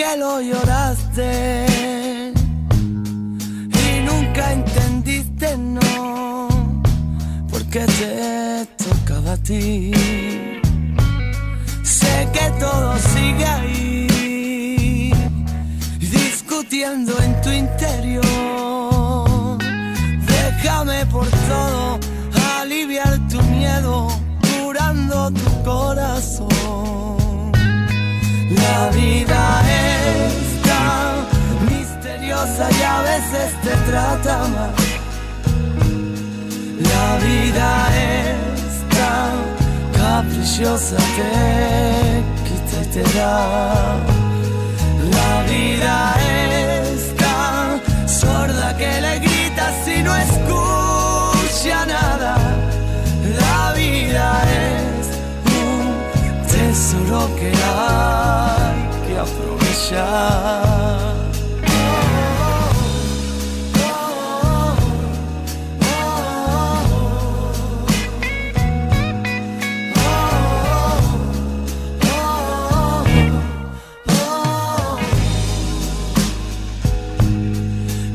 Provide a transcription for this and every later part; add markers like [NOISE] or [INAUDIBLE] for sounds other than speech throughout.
que lo lloraste y nunca entendiste no, porque te tocaba a ti. Sé que todo sigue ahí, discutiendo en tu interior. Déjame por todo aliviar tu miedo, curando tu corazón. La vida es tan misteriosa y a veces te trata mal. La vida es tan caprichosa, te quita y te da. La vida es tan sorda que le gritas y no escucha nada. La vida es un tesoro que hay aprovechar.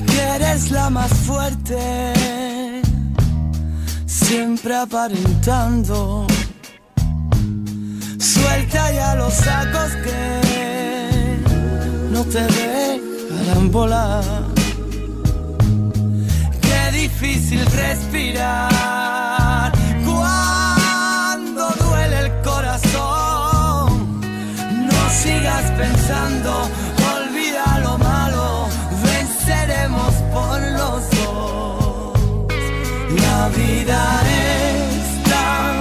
Que eres la más fuerte, siempre aparentando. Suelta ya los sacos que te dejarán volar. Qué difícil respirar cuando duele el corazón. No sigas pensando, olvida lo malo, venceremos por los dos. La vida es tan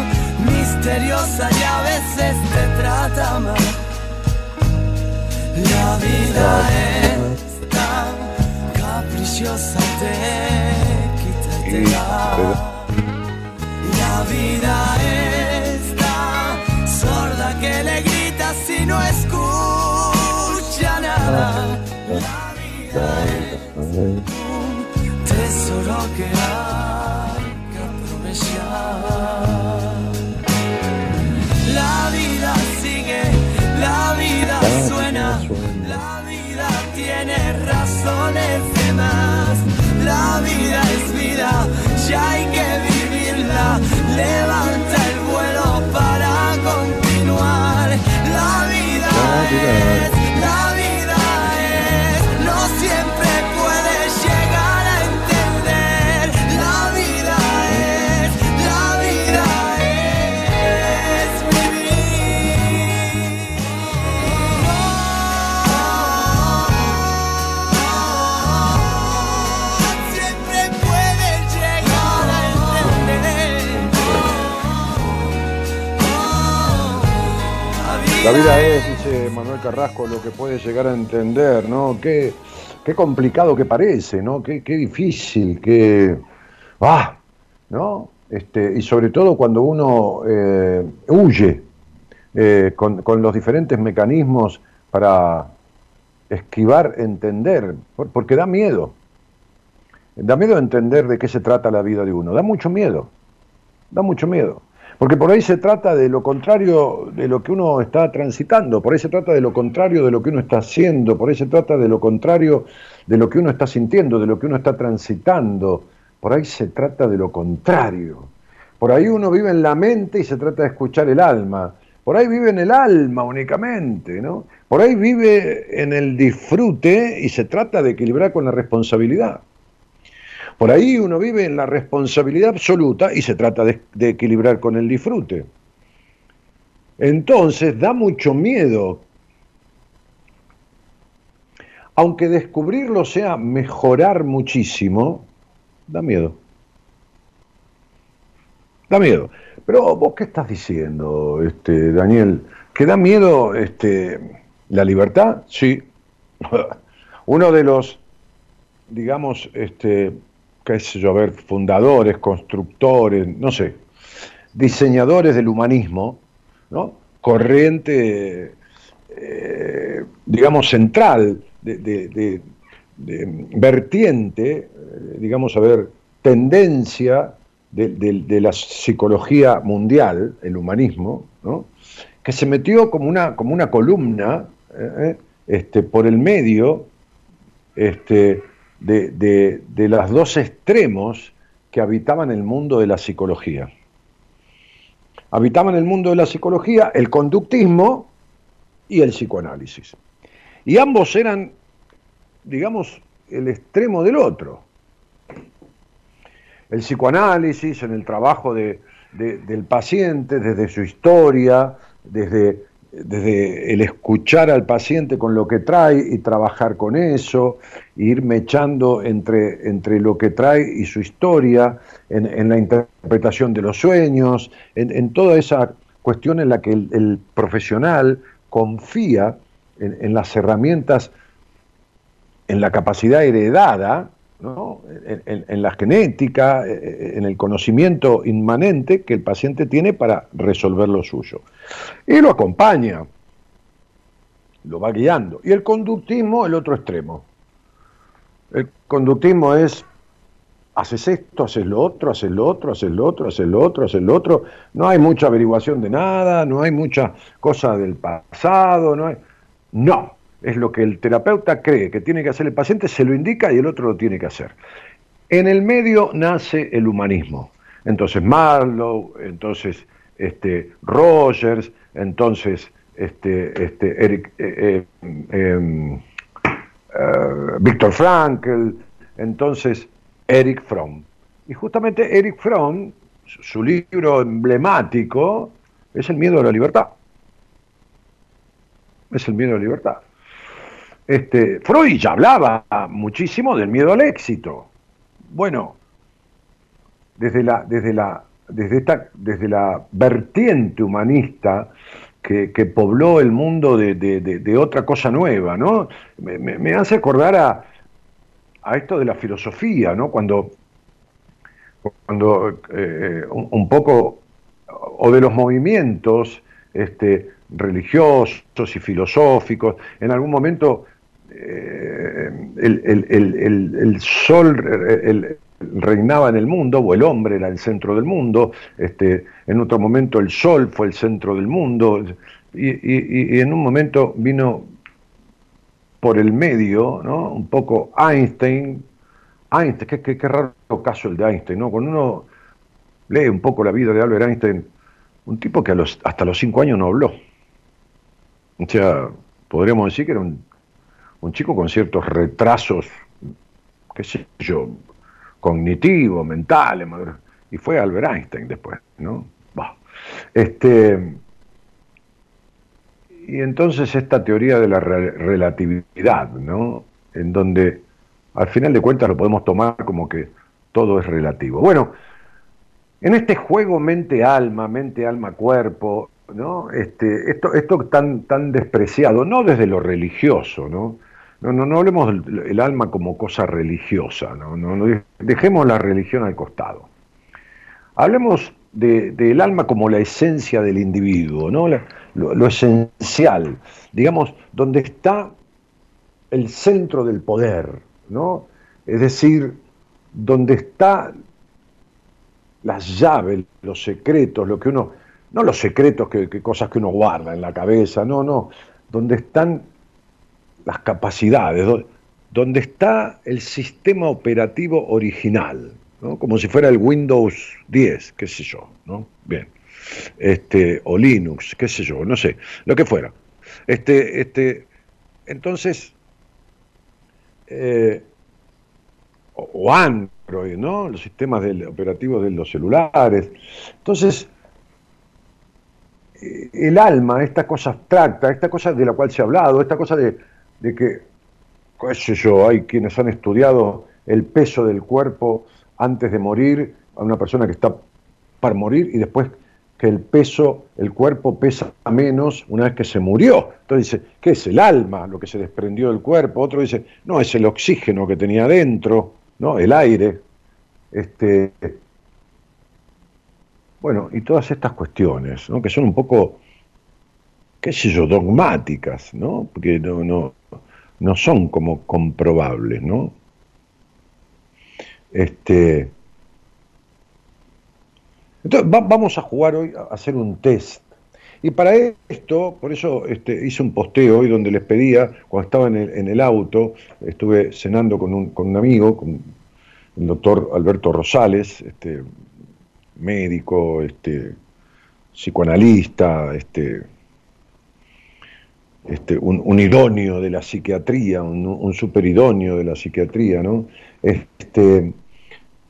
misteriosa y a veces te trata mal. La vida es tan caprichosa, te quita y te da. La vida es tan sorda que le gritas y no escucha nada. La vida es un tesoro que hay que aprovechar. La vida sigue, la vida suena, la vida tiene razones de más. La vida es vida, ya hay que vivirla. Levanta el vuelo para continuar. La vida es, La vida es, dice Manuel Carrasco, lo que puede llegar a entender, ¿no? Qué, qué complicado que parece, ¿no? Qué, qué difícil, qué... ¡Ah! ¿No? Este, y sobre todo cuando uno eh, huye eh, con, con los diferentes mecanismos para esquivar, entender, por- porque da miedo. Da miedo entender de qué se trata la vida de uno, da mucho miedo, da mucho miedo. Porque por ahí se trata de lo contrario de lo que uno está transitando, por ahí se trata de lo contrario de lo que uno está haciendo, por ahí se trata de lo contrario de lo que uno está sintiendo, de lo que uno está transitando, por ahí se trata de lo contrario. Por ahí uno vive en la mente y se trata de escuchar el alma. por ahí vive en el alma únicamente, ¿no? Por ahí vive en el disfrute y se trata de equilibrar con la responsabilidad. Por ahí uno vive en la responsabilidad absoluta y se trata de, equilibrar con el disfrute. Entonces da mucho miedo. Aunque descubrirlo sea mejorar muchísimo, da miedo. Da miedo. Pero vos qué estás diciendo, este, Daniel? ¿Que da miedo este, la libertad? Sí. [LAUGHS] Uno de los, digamos, este, qué sé yo, a ver, fundadores, constructores, no sé, diseñadores del humanismo, ¿no? corriente, eh, digamos, central, de, vertiente, eh, digamos, a ver, tendencia de, la psicología mundial, el humanismo, que se metió como una, como una columna eh, este, por el medio este, de, de los dos extremos que habitaban el mundo de la psicología. Habitaban el mundo de la psicología el conductismo y el psicoanálisis. Y ambos eran, digamos, el extremo del otro el psicoanálisis, en el trabajo del paciente, desde su historia, desde, desde, el escuchar al paciente con lo que trae y trabajar con eso, ir mechando entre, entre lo que trae y su historia, en, la interpretación de los sueños, en, toda esa cuestión en la que el, profesional confía en las herramientas, en la capacidad heredada, en, la genética, eh, eh, en el conocimiento inmanente que el paciente tiene para resolver lo suyo. Y lo acompaña, lo va guiando. Y el conductismo, el otro extremo. El conductismo es, haces esto, haces lo otro, haces lo otro, haces lo otro, haces lo otro, haces lo otro. No hay mucha averiguación de nada, no hay mucha cosa del pasado, no hay... No, es lo que el terapeuta cree que tiene que hacer el paciente, se lo indica y el otro lo tiene que hacer. En el medio nace el humanismo. Entonces Marlowe, entonces este, Rogers, entonces este, este, Eric, eh, eh, em, eh, Víctor Frankl, entonces Eric Fromm. Y justamente Eric Fromm, su libro emblemático, es el miedo a la libertad. Es el miedo a la libertad. Este, Freud ya hablaba muchísimo del miedo al éxito. Bueno, desde la, desde la, desde esta, desde la vertiente humanista que, pobló el mundo de, otra cosa nueva, ¿no? Me, hace acordar a, a, esto de la filosofía, ¿no? Cuando, cuando eh, un, poco, o de los movimientos este, religiosos y filosóficos, en algún momento eh, el, sol reinaba en el mundo, o el hombre era el centro del mundo, este, en otro momento el sol fue el centro del mundo, y, en un momento vino por el medio, ¿no? un poco Einstein, Einstein, qué, qué, raro caso el de Einstein, ¿no? Cuando uno lee un poco la vida de Albert Einstein, un tipo que a los, hasta los cinco años no habló. O sea, podríamos decir que era un un chico con ciertos retrasos, qué sé yo, cognitivos, mentales, y fue Albert Einstein después, ¿no? Este, y entonces esta teoría de la relatividad, ¿no? En donde al final de cuentas lo podemos tomar como que todo es relativo. Bueno, en este juego mente-alma, mente-alma-cuerpo, ¿no? Este, esto, esto tan, tan despreciado, no desde lo religioso, ¿no? No, no, no hablemos del alma como cosa religiosa, no, no, dejemos la religión al costado. Hablemos del alma como la esencia del individuo, ¿no? lo, esencial, digamos, donde está el centro del poder, ¿no? Es decir, donde está las llaves, los secretos, lo que uno, no los secretos que, que cosas que uno guarda en la cabeza, no, no, donde están las capacidades, donde está el sistema operativo original, como si fuera el Windows 10, qué sé yo. ¿no? Bien. este, o Linux, qué sé yo, no sé, lo que fuera. Este, este, entonces, eh, o, Android, ¿no? Los sistemas operativos de los celulares. Entonces, eh, el alma, esta cosa abstracta, esta cosa de la cual se ha hablado, esta cosa de, de que, qué sé yo, hay quienes han estudiado el peso del cuerpo antes de morir a una persona que está para morir y después que el peso, el cuerpo pesa menos una vez que se murió. Entonces dice, ¿qué es el alma, lo que se desprendió del cuerpo? Otro dice, no, es el oxígeno que tenía dentro, ¿no? El aire. Este, bueno, y todas estas cuestiones, ¿no? que son un poco, qué sé yo, dogmáticas, ¿no? Porque no, no, no son como comprobables, ¿no? Este, entonces, vamos a jugar hoy a hacer un test. Y para esto, por eso este, hice un posteo hoy donde les pedía, cuando estaba en el, auto, estuve cenando con un, con un, amigo, con el doctor Alberto Rosales, este, médico, este, psicoanalista, este, este, un, idóneo de la psiquiatría, un, un superidóneo de la psiquiatría, ¿no? Este,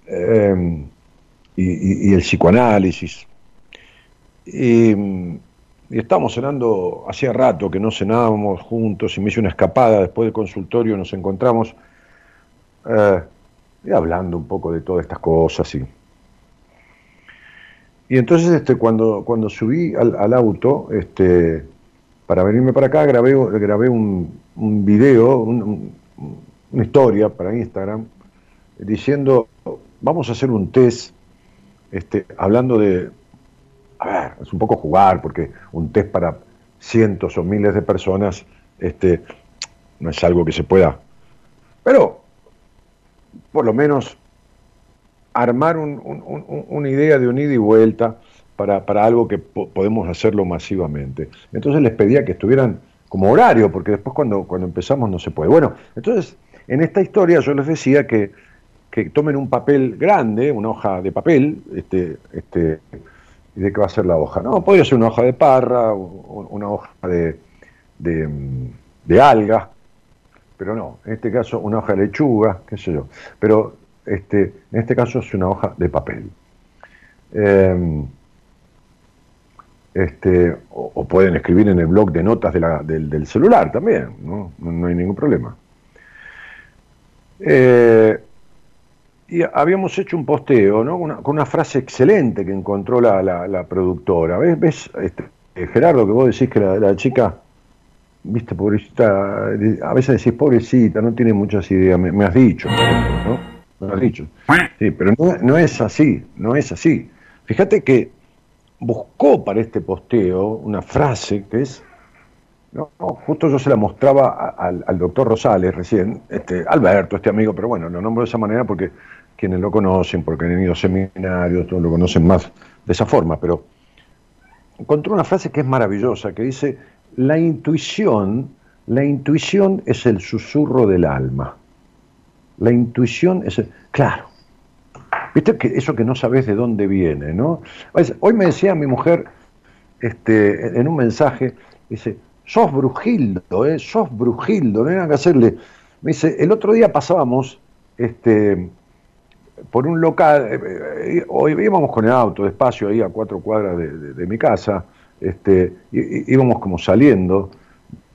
em, y, el psicoanálisis. Y, y, estábamos cenando, hacía rato que no cenábamos juntos y me hice una escapada después del consultorio, nos encontramos eh, y hablando un poco de todas estas cosas. Y, y entonces este, cuando, cuando subí al, auto, este, para venirme para acá, grabé, grabé un, un video, una historia para Instagram, diciendo, vamos a hacer un test este, hablando de, a ver, es un poco jugar, porque un test para cientos o miles de personas este, no es algo que se pueda, pero por lo menos armar una idea de un ida y vuelta para, algo que podemos hacerlo masivamente. Entonces les pedía que estuvieran como horario, porque después cuando, cuando empezamos no se puede. Bueno, entonces en esta historia yo les decía que que tomen un papel grande, una hoja de papel, este, este, ¿y de qué va a ser la hoja? No, podría ser una hoja de parra, una hoja de, de, alga, pero no, en este caso una hoja de lechuga, qué sé yo, pero este, en este caso es una hoja de papel. Em, este, o, pueden escribir en el blog de notas del, celular también, ¿no? No, hay ningún problema. Eh, y habíamos hecho un posteo, ¿no? con una frase excelente que encontró la, productora. ¿Ves, ves este, Gerardo, que vos decís que la, chica, viste, pobrecita, a veces decís pobrecita, no tiene muchas ideas, me, has dicho, ¿no? Me has dicho. Sí, pero no, es así, no es así. Fíjate que buscó para este posteo una frase que es justo yo se la mostraba al, doctor Rosales recién, este, Alberto, este amigo, pero bueno, lo nombro de esa manera porque quienes lo conocen, porque han ido seminarios, todos lo conocen más de esa forma, pero encontró una frase que es maravillosa, que dice, la intuición, la intuición es el susurro del alma. La intuición es el... Claro. Viste que eso que no sabes de dónde viene, ¿no? Hoy me decía mi mujer, este, en un mensaje, dice, sos Brujildo, ¿eh? sos Brujildo, no hay que hacerle. Me dice, el otro día pasábamos este, por un local, eh, eh, hoy íbamos con el auto despacio ahí a cuatro cuadras de, mi casa, este, íbamos como saliendo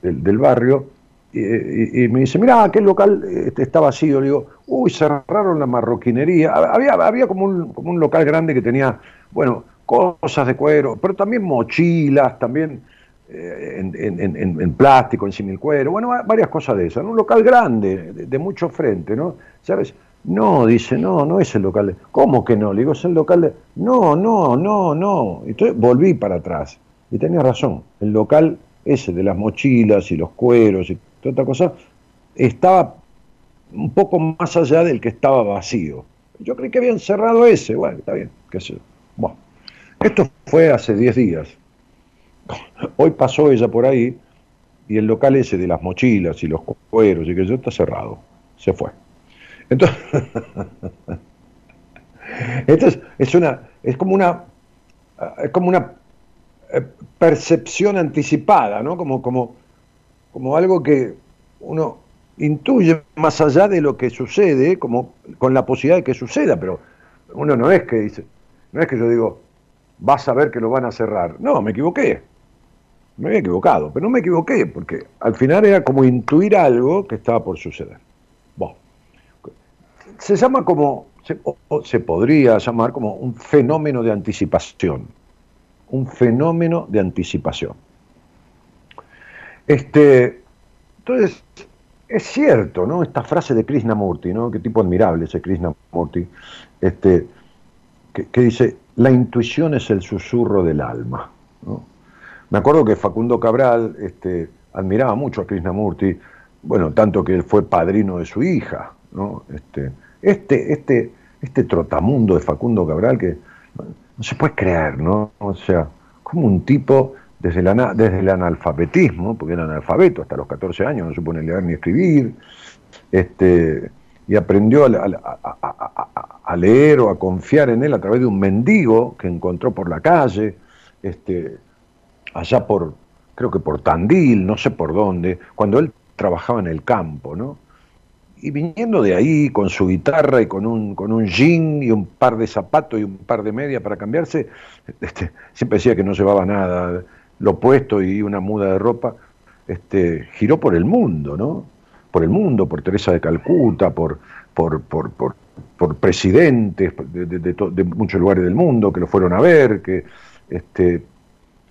del, barrio, y, me dice, mira, aquel local este, está vacío. Le digo, uy, cerraron la marroquinería. Había, había como, un, como un local grande que tenía, bueno, cosas de cuero, pero también mochilas, también eh, en, plástico, en similcuero, bueno, varias cosas de esas. Un local grande, de, mucho frente, ¿no? ¿Sabes? No, dice, no, no es el local de... ¿Cómo que no? Le digo, es el local de... No, no, no, no. Entonces volví para atrás. Y tenía razón. El local ese de las mochilas y los cueros y toda cosa estaba un poco más allá del que estaba vacío. Yo creí que habían cerrado ese. Bueno, está bien, qué sé Bueno, esto fue hace 10 días. Hoy pasó ella por ahí y el local ese de las mochilas y los cueros y que yo está cerrado. Se fue. Entonces, [LAUGHS] entonces es una es como una es como una eh, percepción anticipada, ¿no? Como, como, como algo que uno intuye más allá de lo que sucede, como con la posibilidad de que suceda, pero uno no es que dice, no es que yo digo, vas a ver que lo van a cerrar. No, me equivoqué. Me había equivocado, pero no me equivoqué, porque al final era como intuir algo que estaba por suceder. Se llama como, o se podría llamar como un fenómeno de anticipación. Un fenómeno de anticipación. Este, entonces, es cierto, ¿no? Esta frase de Krishnamurti, ¿no? Qué tipo admirable ese Krishnamurti, este, que, dice, la intuición es el susurro del alma. Me acuerdo que Facundo Cabral este, admiraba mucho a Krishnamurti, bueno, tanto que él fue padrino de su hija, ¿no? Este, este, este, este trotamundo de Facundo Cabral que no se puede creer, ¿no? O sea, como un tipo desde, el analfabetismo, porque era analfabeto hasta los 14 años, no se pone leer ni escribir, este, y aprendió a, leer o a confiar en él a través de un mendigo que encontró por la calle, este, allá por, creo que por Tandil, no sé por dónde, cuando él trabajaba en el campo, ¿no? Y viniendo de ahí con su guitarra y con un, con un jean y un par de zapatos y un par de medias para cambiarse, este, siempre decía que no llevaba nada, lo puesto y una muda de ropa, este, giró por el mundo, ¿no? Por el mundo, por Teresa de Calcuta, por, por, por, por, presidentes de, muchos lugares del mundo que lo fueron a ver, que este,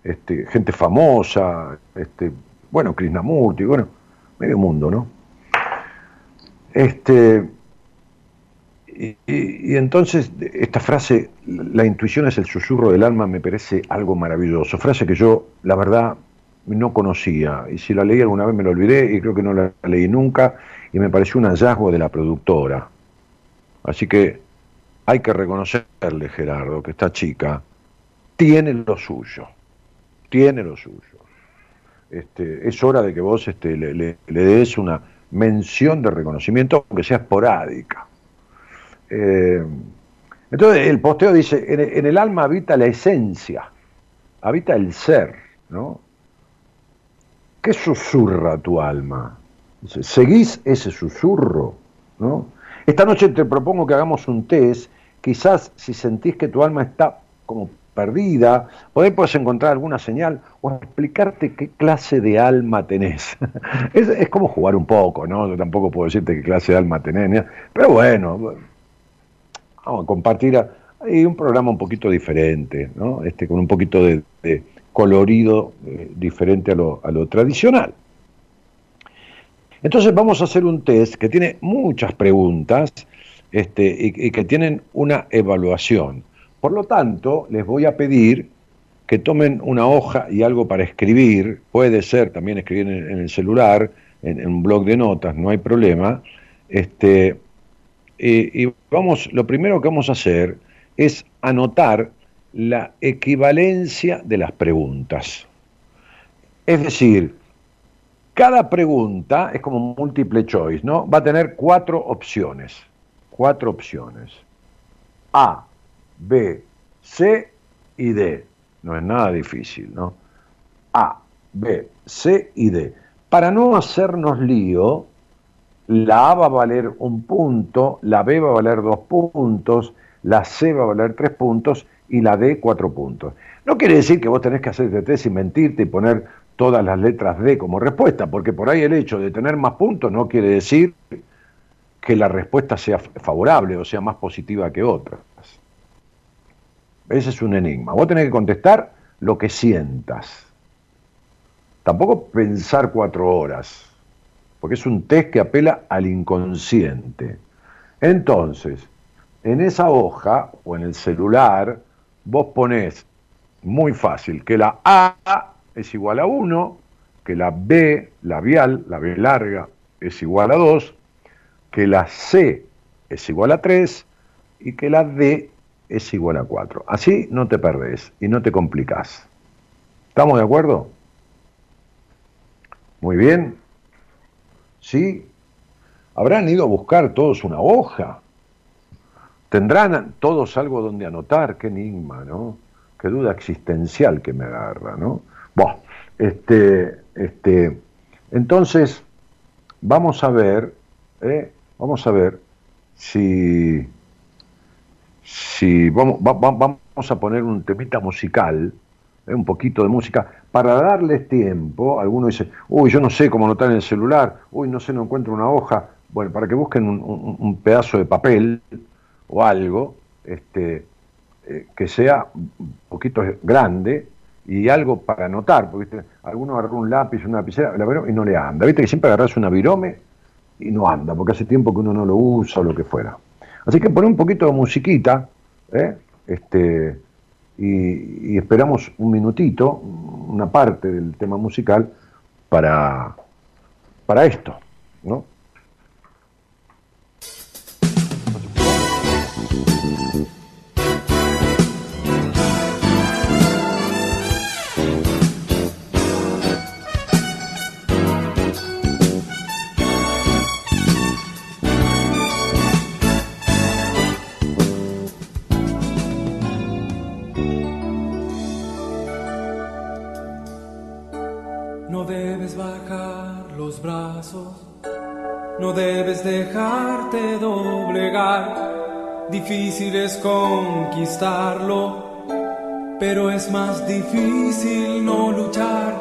este, gente famosa, este, bueno, Krishnamurti, bueno, medio mundo, ¿no? Este, y, entonces esta frase, la intuición es el susurro del alma, me parece algo maravilloso. Frase que yo, la verdad, no conocía. Y si la leí alguna vez me la olvidé y creo que no la leí nunca. Y me pareció un hallazgo de la productora. Así que hay que reconocerle, Gerardo, que esta chica tiene lo suyo. Tiene lo suyo. Este, es hora de que vos este, le, le des una mención de reconocimiento, aunque sea esporádica. Eh, entonces el posteo dice, en, el alma habita la esencia, habita el ser, ¿no? ¿Qué susurra tu alma? ¿Seguís ese susurro? ¿no? Esta noche te propongo que hagamos un test, quizás si sentís que tu alma está como perdida, ahí puedes encontrar alguna señal o explicarte qué clase de alma tenés. [LAUGHS] es, es, como jugar un poco, ¿no? Yo tampoco puedo decirte qué clase de alma tenés, pero bueno, vamos a compartir hay un programa un poquito diferente, ¿no? este, con un poquito de, colorido eh, diferente a lo, tradicional. Entonces vamos a hacer un test que tiene muchas preguntas este, y, que tienen una evaluación. Por lo tanto, les voy a pedir que tomen una hoja y algo para escribir, puede ser también escribir en, el celular, en, en, un blog de notas, no hay problema, este, y vamos, lo primero que vamos a hacer es anotar la equivalencia de las preguntas. Es decir, cada pregunta es como múltiple choice, ¿no? Va a tener cuatro opciones. Cuatro opciones. A, B, C y D. No es nada difícil, ¿no? A, B, C y D. Para no hacernos lío, la A va a valer un punto, la B va a valer dos puntos, la C va a valer tres puntos y la D cuatro puntos. No quiere decir que vos tenés que hacer este test y mentirte y poner todas las letras D como respuesta, porque por ahí el hecho de tener más puntos no quiere decir que la respuesta sea favorable o sea más positiva que otras. Ese es un enigma. Vos tenés que contestar lo que sientas. Tampoco pensar cuatro horas porque es un test que apela al inconsciente. Entonces, en esa hoja o en el celular, vos ponés muy fácil que la A es igual a 1, que la B labial, la B larga, es igual a 2, que la C es igual a 3 y que la D es igual a 4. Así no te perdés y no te complicás. ¿Estamos de acuerdo? Muy bien. ¿Sí? Habrán ido a buscar todos una hoja. Tendrán todos algo donde anotar, qué enigma, ¿no? qué duda existencial que me agarra, ¿no? Bueno, este, este, entonces, vamos a ver, ¿eh? vamos a ver si, si vamos, vamos a poner un temita musical, ¿eh? un poquito de música, para darles tiempo, algunos dicen, uy, yo no sé cómo notar en el celular, uy, no sé, no encuentro una hoja, bueno, para que busquen un, pedazo de papel o algo, este, eh, que sea un poquito grande y algo para anotar, porque alguno agarró un lápiz, una lapicera, y no le anda. Viste que siempre agarras una virome y no anda, porque hace tiempo que uno no lo usa o lo que fuera. Así que pone un poquito de musiquita, ¿eh? este, y, esperamos un minutito, una parte del tema musical, para, para esto, ¿no? No debes dejarte doblegar. Difícil es conquistarlo, pero es más difícil no luchar.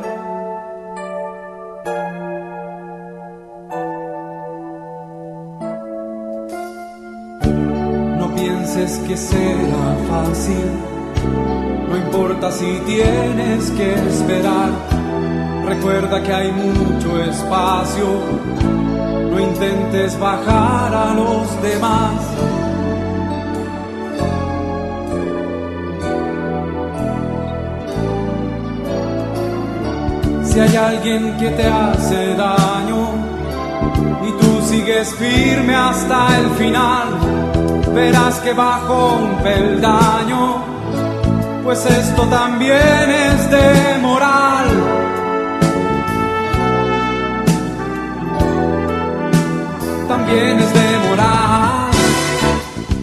No pienses que será fácil, no importa si tienes que esperar Recuerda que hay mucho espacio, no intentes bajar a los demás. Si hay alguien que te hace daño y tú sigues firme hasta el final, verás que bajo un peldaño, pues esto también es de moral. También es demorar.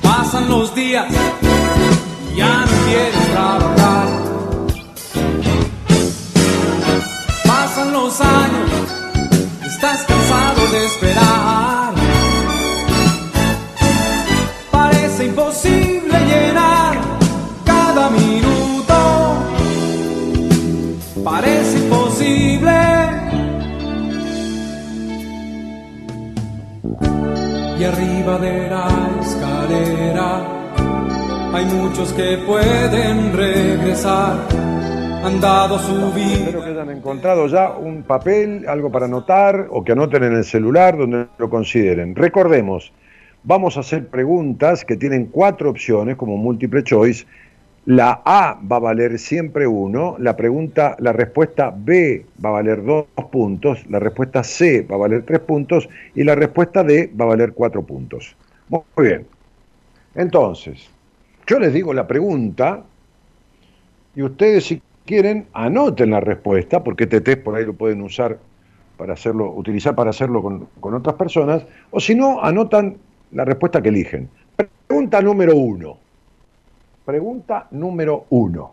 Pasan los días, ya no quieres trabajar. Pasan los años, estás cansado de esperar. Y arriba de la escalera hay muchos que pueden regresar. Han dado su vida. Espero que hayan encontrado ya un papel, algo para anotar o que anoten en el celular donde lo consideren. Recordemos, vamos a hacer preguntas que tienen cuatro opciones como múltiple choice la A va a valer siempre uno, la pregunta, la respuesta B va a valer dos puntos, la respuesta C va a valer tres puntos y la respuesta D va a valer cuatro puntos. Muy bien. Entonces, yo les digo la pregunta y ustedes si quieren anoten la respuesta, porque este por ahí lo pueden usar para hacerlo, utilizar para hacerlo con, con otras personas, o si no, anotan la respuesta que eligen. Pregunta número uno. Pregunta número uno.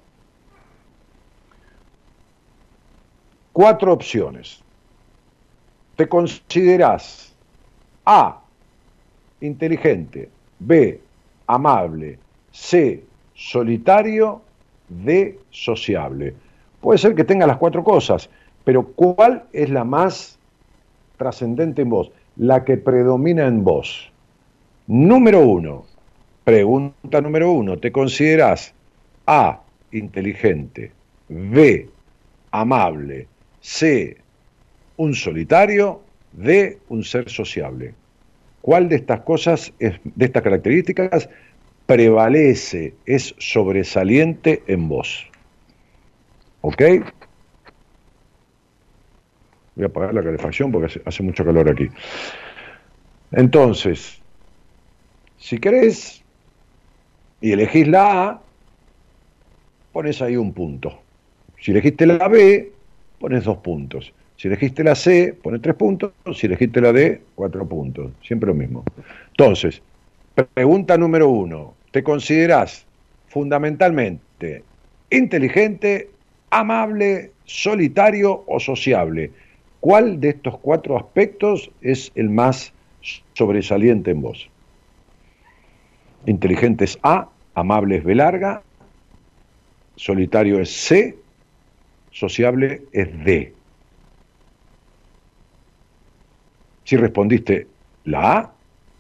Cuatro opciones. ¿Te consideras A, inteligente, B, amable, C, solitario, D, sociable? Puede ser que tenga las cuatro cosas, pero ¿cuál es la más trascendente en vos? La que predomina en vos. Número uno, Pregunta número uno, ¿te consideras A, inteligente, B, amable, C, un solitario, D, un ser sociable? ¿Cuál de estas cosas, de estas características, prevalece, es sobresaliente en vos? ¿Ok? Voy a apagar la calefacción porque hace, hace mucho calor aquí. Entonces, si querés, y elegís la A, pones ahí un punto. Si elegiste la B, pones dos puntos. Si elegiste la C, pones tres puntos. Si elegiste la D, cuatro puntos. Siempre lo mismo. Entonces, pregunta número uno. ¿Te consideras fundamentalmente inteligente, amable, solitario o sociable. ¿Cuál de estos cuatro aspectos es el más sobresaliente en vos? Inteligente es A, amable es B larga, solitario es C, sociable es D. Si respondiste la A,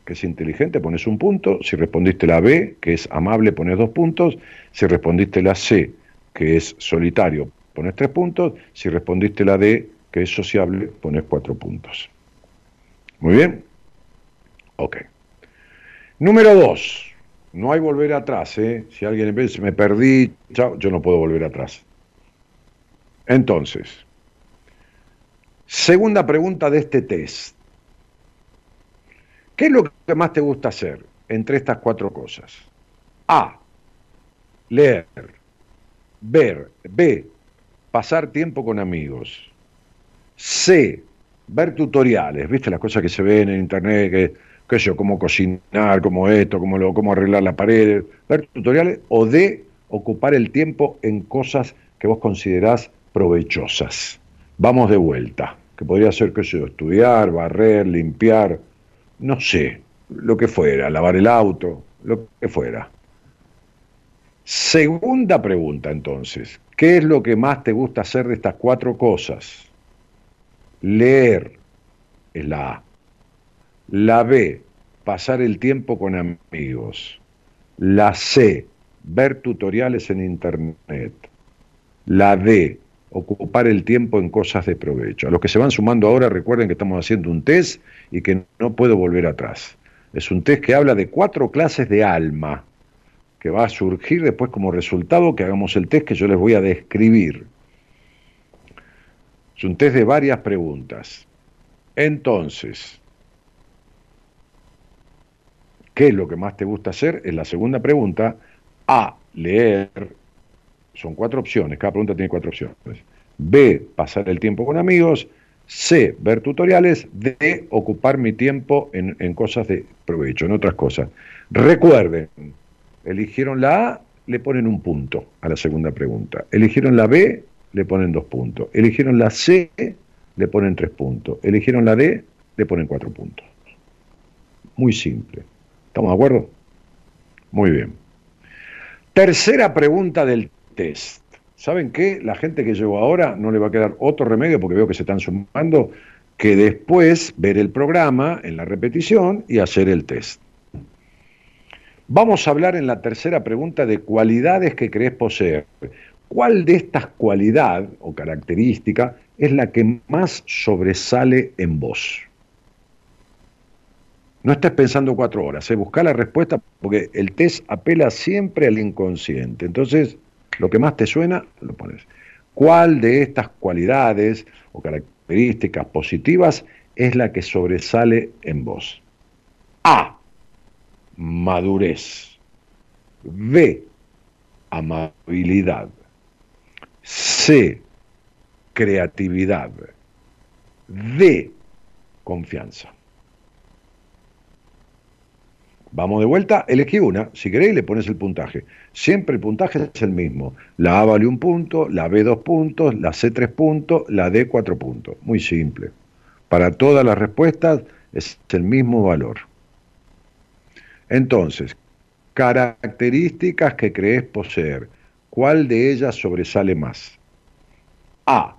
que es inteligente, pones un punto. Si respondiste la B, que es amable, pones dos puntos. Si respondiste la C, que es solitario, pones tres puntos. Si respondiste la D, que es sociable, pones cuatro puntos. Muy bien. Ok. Número dos. No hay volver atrás, ¿eh? Si alguien me dice, me perdí, chao, yo no puedo volver atrás. Entonces, segunda pregunta de este test. ¿Qué es lo que más te gusta hacer entre estas cuatro cosas? A. Leer. Ver. B. Pasar tiempo con amigos. C. Ver tutoriales. ¿Viste las cosas que se ven en internet? Que, qué sé cómo cocinar, cómo esto, cómo, lo, cómo arreglar la pared. Ver tutoriales. O D. Ocupar el tiempo en cosas que vos considerás provechosas. Vamos de vuelta. Que podría ser, qué sé yo, estudiar, barrer, limpiar no sé, lo que fuera, lavar el auto, lo que fuera. Segunda pregunta entonces, ¿qué es lo que más te gusta hacer de estas cuatro cosas? Leer es la A. La B, pasar el tiempo con amigos. La C, ver tutoriales en Internet. La D, ocupar el tiempo en cosas de provecho. A los que se van sumando ahora, recuerden que estamos haciendo un test y que no puedo volver atrás. Es un test que habla de cuatro clases de alma, que va a surgir después como resultado que hagamos el test que yo les voy a describir. Es un test de varias preguntas. Entonces, ¿qué es lo que más te gusta hacer? Es la segunda pregunta. A, leer, son cuatro opciones, cada pregunta tiene cuatro opciones. B, pasar el tiempo con amigos. C, ver tutoriales. D, ocupar mi tiempo en, en cosas de provecho, en otras cosas. Recuerden, eligieron la A, le ponen un punto a la segunda pregunta. Eligieron la B, le ponen dos puntos. Eligieron la C, le ponen tres puntos. Eligieron la D, le ponen cuatro puntos. Muy simple. ¿Estamos de acuerdo? Muy bien. Tercera pregunta del test. ¿Saben qué? La gente que llegó ahora no le va a quedar otro remedio, porque veo que se están sumando, que después ver el programa en la repetición y hacer el test. Vamos a hablar en la tercera pregunta de cualidades que crees poseer. ¿Cuál de estas cualidades o características es la que más sobresale en vos? No estés pensando cuatro horas, ¿eh? busca la respuesta porque el test apela siempre al inconsciente. Entonces, lo que más te suena, lo pones. ¿Cuál de estas cualidades o características positivas es la que sobresale en vos? A. Madurez. B. Amabilidad. C. Creatividad. D. Confianza. Vamos de vuelta, elegí una, si queréis le pones el puntaje. Siempre el puntaje es el mismo. La A vale un punto, la B dos puntos, la C tres puntos, la D cuatro puntos. Muy simple. Para todas las respuestas es el mismo valor. Entonces, características que crees poseer. ¿Cuál de ellas sobresale más? A.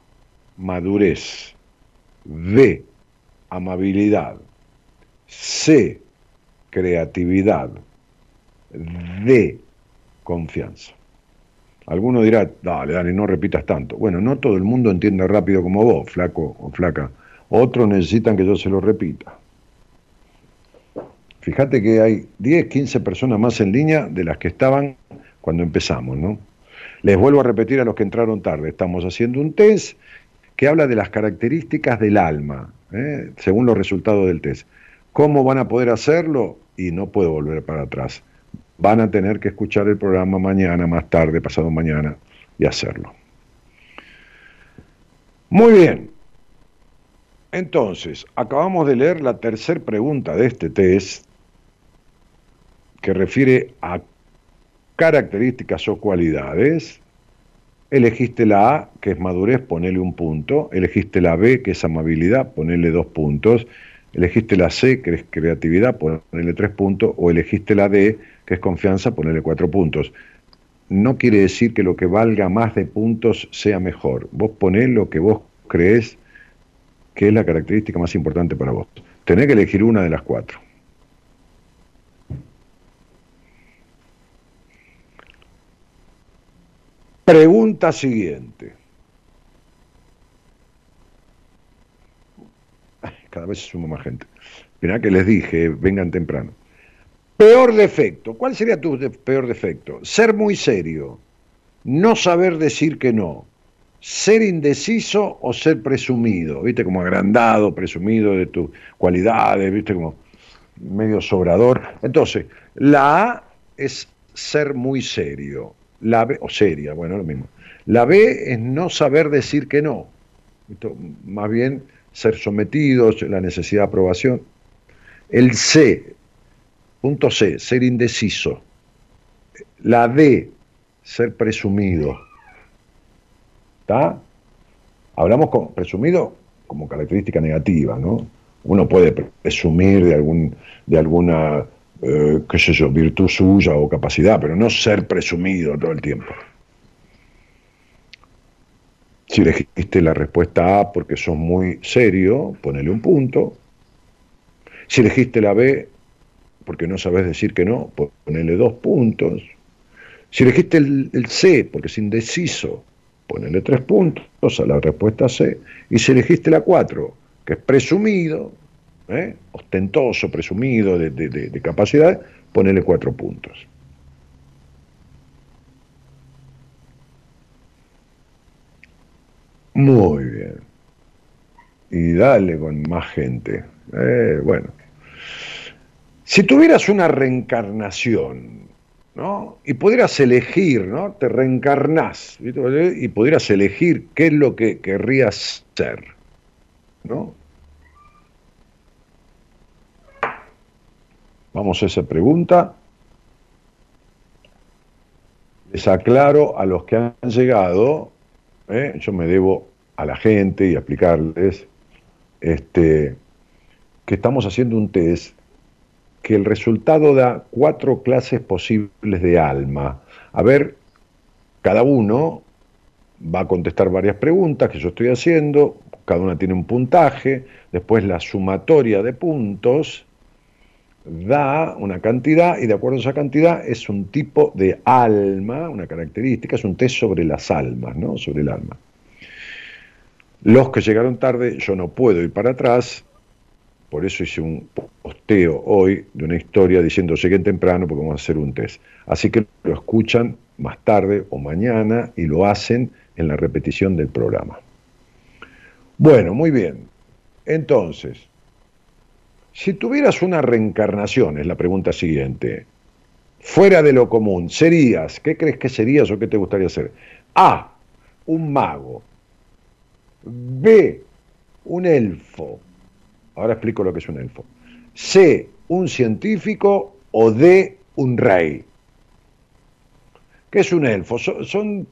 Madurez. B. Amabilidad. C creatividad, de confianza. Alguno dirá, dale, dale, no repitas tanto. Bueno, no todo el mundo entiende rápido como vos, flaco o flaca. Otros necesitan que yo se lo repita. Fíjate que hay 10, 15 personas más en línea de las que estaban cuando empezamos, ¿no? Les vuelvo a repetir a los que entraron tarde. Estamos haciendo un test que habla de las características del alma, ¿eh? según los resultados del test. ¿Cómo van a poder hacerlo? y no puedo volver para atrás. Van a tener que escuchar el programa mañana, más tarde, pasado mañana, y hacerlo. Muy bien. Entonces, acabamos de leer la tercera pregunta de este test que refiere a características o cualidades Elegiste la A, que es madurez, ponele un punto. Elegiste la B, que es amabilidad, ponele dos puntos. Elegiste la C, que es creatividad, ponele tres puntos. O elegiste la D, que es confianza, ponele cuatro puntos. No quiere decir que lo que valga más de puntos sea mejor. Vos ponés lo que vos crees que es la característica más importante para vos. Tenés que elegir una de las cuatro. Pregunta siguiente. Cada vez se suma más gente. Mirá que les dije, vengan temprano. Peor defecto. ¿Cuál sería tu peor defecto? Ser muy serio. No saber decir que no. Ser indeciso o ser presumido. ¿Viste? Como agrandado, presumido de tus cualidades, ¿viste? Como medio sobrador. Entonces, la A es ser muy serio. La B, o seria, bueno, lo mismo. La B es no saber decir que no. más bien ser sometidos, la necesidad de aprobación. El C, punto C, ser indeciso. La D, ser presumido. ¿Está? Hablamos con presumido como característica negativa, ¿no? Uno puede presumir de, algún, de alguna eh, qué virtud suya o capacidad, pero no ser presumido todo el tiempo. Si elegiste la respuesta A porque sos muy serio, ponele un punto. Si elegiste la B porque no sabes decir que no, ponele dos puntos. Si elegiste el, el C porque es indeciso, ponele tres puntos a la respuesta C. Y si elegiste la 4, que es presumido, ¿eh? ostentoso, presumido de, capacidad, ponele cuatro puntos. Muy bien. Y dale con más gente. Eh, bueno. Si tuvieras una reencarnación, ¿no? Y pudieras elegir, ¿no? Te reencarnás, y pudieras elegir qué es lo que querrías ser, ¿no? Vamos a esa pregunta. Les aclaro a los que han llegado, ¿eh? yo me debo a la gente y explicarles este, que estamos haciendo un test que el resultado da cuatro clases posibles de alma. A ver, cada uno va a contestar varias preguntas que yo estoy haciendo, cada una tiene un puntaje, después la sumatoria de puntos da una cantidad y de acuerdo a esa cantidad es un tipo de alma, una característica, es un test sobre las almas, ¿no? Sobre el alma. Los que llegaron tarde, yo no puedo ir para atrás, por eso hice un posteo hoy de una historia diciendo lleguen temprano porque vamos a hacer un test. Así que lo escuchan más tarde o mañana y lo hacen en la repetición del programa. Bueno, muy bien. Entonces, si tuvieras una reencarnación, es la pregunta siguiente, fuera de lo común, serías, ¿qué crees que serías o qué te gustaría ser? A, un mago. B, un elfo. Ahora explico lo que es un elfo. C, un científico o D, un rey. ¿Qué es un elfo? Son,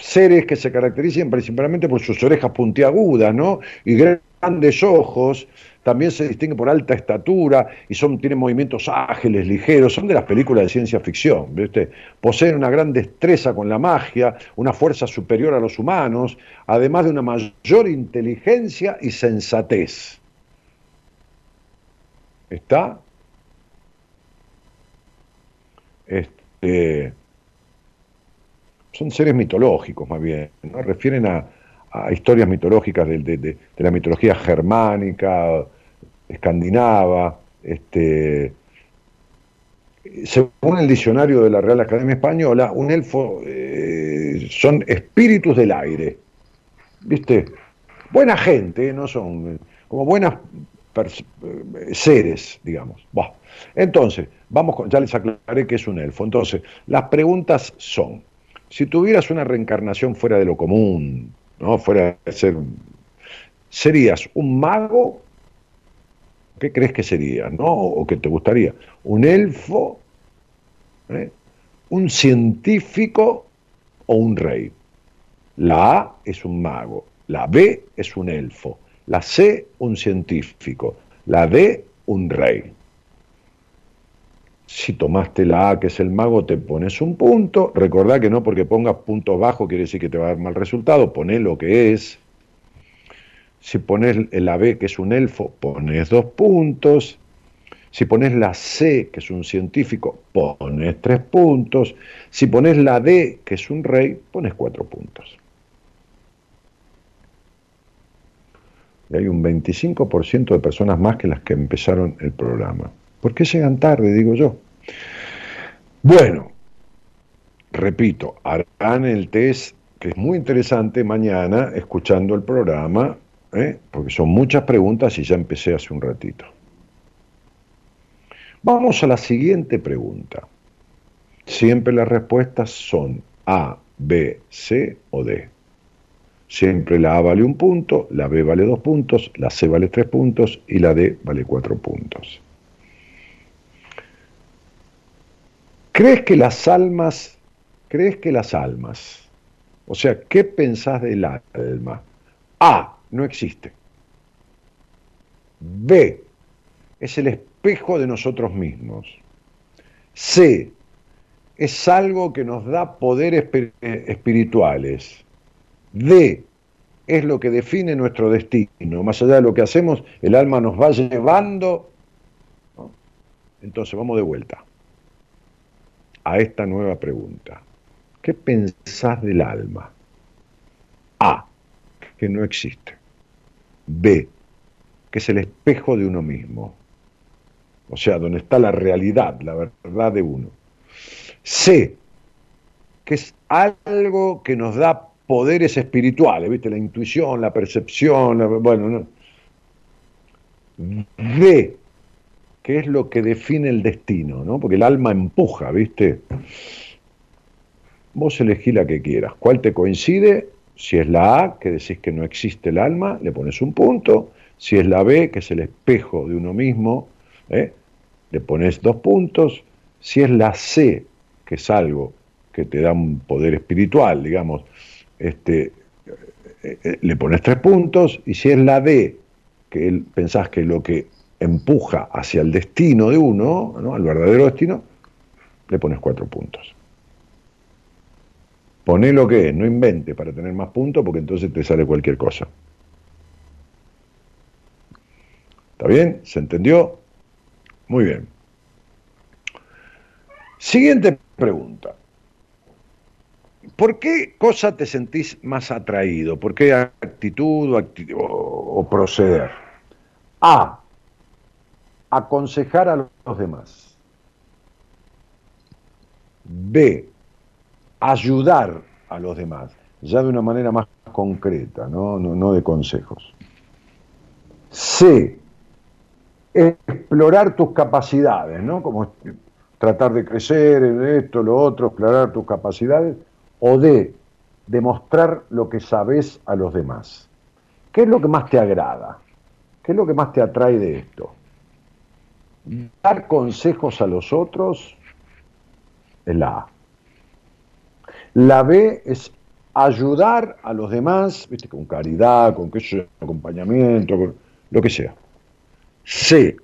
seres que se caracterizan principalmente por sus orejas puntiagudas, ¿no? Y grandes ojos, también se distingue por alta estatura y son, tienen movimientos ágiles, ligeros, son de las películas de ciencia ficción, poseen una gran destreza con la magia, una fuerza superior a los humanos, además de una mayor inteligencia y sensatez. ¿Está? Este, son seres mitológicos más bien, ¿no? refieren a, historias mitológicas de, la mitología germánica, escandinava, este, según el diccionario de la Real Academia Española, un elfo eh, son espíritus del aire. ¿Viste? Buena gente, no son como buenas eh, seres, digamos. Entonces, vamos ya les aclaré que es un elfo. Entonces, las preguntas son, si tuvieras una reencarnación fuera de lo común, ¿no? Fuera de ser ¿serías un mago ¿Qué crees que sería? ¿No? ¿O qué te gustaría? ¿Un elfo? ¿Eh? ¿Un científico o un rey. La A es un mago, la B es un elfo, la C un científico, la D un rey. Si tomaste la A, que es el mago, te pones un punto. Recordá que no porque pongas punto bajo quiere decir que te va a dar mal resultado. Poné lo que es. Si pones la B, que es un elfo, pones dos puntos. Si pones la C, que es un científico, pones tres puntos. Si pones la D, que es un rey, pones cuatro puntos. Y hay un 25% de personas más que las que empezaron el programa. ¿Por qué llegan tarde, digo yo? Bueno, repito, harán el test, que es muy interesante, mañana, escuchando el programa, ¿eh? porque son muchas preguntas y ya empecé hace un ratito. Vamos a la siguiente pregunta. Siempre las respuestas son A, B, C o D. Siempre la A vale un punto, la B vale dos puntos, la C vale tres puntos y la D vale cuatro puntos. ¿Crees que las almas, crees que las almas, o sea, ¿qué pensás del alma? A, no existe. B, es el espejo de nosotros mismos. C, es algo que nos da poderes espirituales. D, es lo que define nuestro destino. Más allá de lo que hacemos, el alma nos va llevando. Entonces, vamos de vuelta a esta nueva pregunta. ¿Qué pensás del alma? A, que no existe. B, que es el espejo de uno mismo. O sea, donde está la realidad, la verdad de uno. C, que es algo que nos da poderes espirituales, ¿viste? La intuición, la percepción, bueno, no. D, que es lo que define el destino, ¿no? Porque el alma empuja, ¿viste? Vos elegí la que quieras. ¿Cuál te coincide? Si es la A, que decís que no existe el alma, le pones un punto. Si es la B, que es el espejo de uno mismo, ¿eh? le pones dos puntos. Si es la C, que es algo que te da un poder espiritual, digamos, este, eh, eh, le pones tres puntos. Y si es la D, que pensás que lo que empuja hacia el destino de uno, ¿no? al verdadero destino, le pones cuatro puntos. Poné lo que es, no invente para tener más puntos porque entonces te sale cualquier cosa. ¿Está bien? ¿Se entendió? Muy bien. Siguiente pregunta. ¿Por qué cosa te sentís más atraído? ¿Por qué actitud o, o proceder? A aconsejar a los demás. B, ayudar a los demás, ya de una manera más concreta, no, no, de consejos. C, explorar tus capacidades, ¿no? Como tratar de crecer en esto, lo otro, explorar tus capacidades. O D, demostrar lo que sabes a los demás. ¿Qué es lo que más te agrada? ¿Qué es lo que más te atrae de esto? Dar consejos a los otros es la A. La B es ayudar a los demás, ¿viste? con caridad, con qué sea, acompañamiento, con lo que sea. C,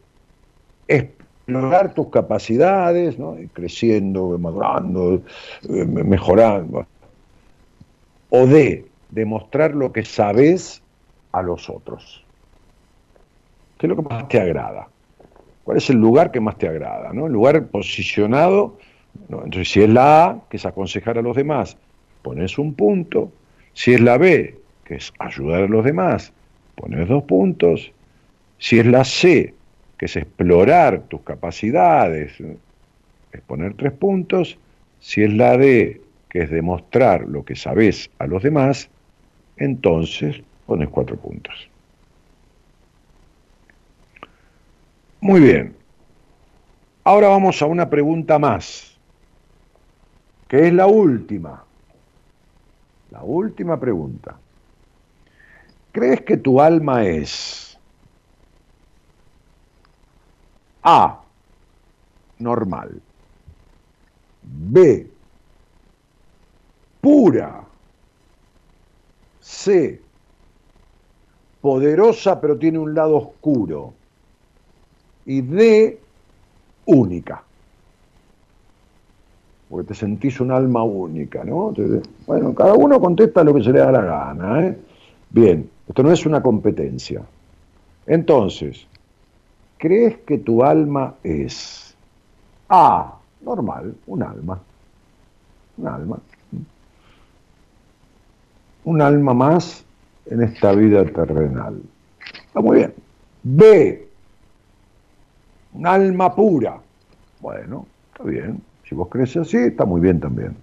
explorar tus capacidades, ¿no? creciendo, madurando, eh, mejorando. O D, demostrar lo que sabes a los otros. ¿Qué es lo que más te agrada? ¿Cuál es el lugar que más te agrada? ¿no? El lugar posicionado, entonces si es la A, que es aconsejar a los demás, pones un punto. Si es la B, que es ayudar a los demás, pones dos puntos. Si es la C, que es explorar tus capacidades, es poner tres puntos. Si es la D, que es demostrar lo que sabes a los demás, entonces pones cuatro puntos. Muy bien. Ahora vamos a una pregunta más, que es la última. La última pregunta. ¿Crees que tu alma es A, normal, B, pura. C, poderosa pero tiene un lado oscuro. Y D, única. Porque te sentís un alma única, ¿no? Bueno, cada uno contesta lo que se le da la gana, ¿eh? Bien, esto no es una competencia. Entonces, ¿crees que tu alma es A, normal, un alma? Un alma. Un alma más en esta vida terrenal. Está muy bien. B, un alma pura. Bueno, está bien. Si vos crees así, está muy bien también.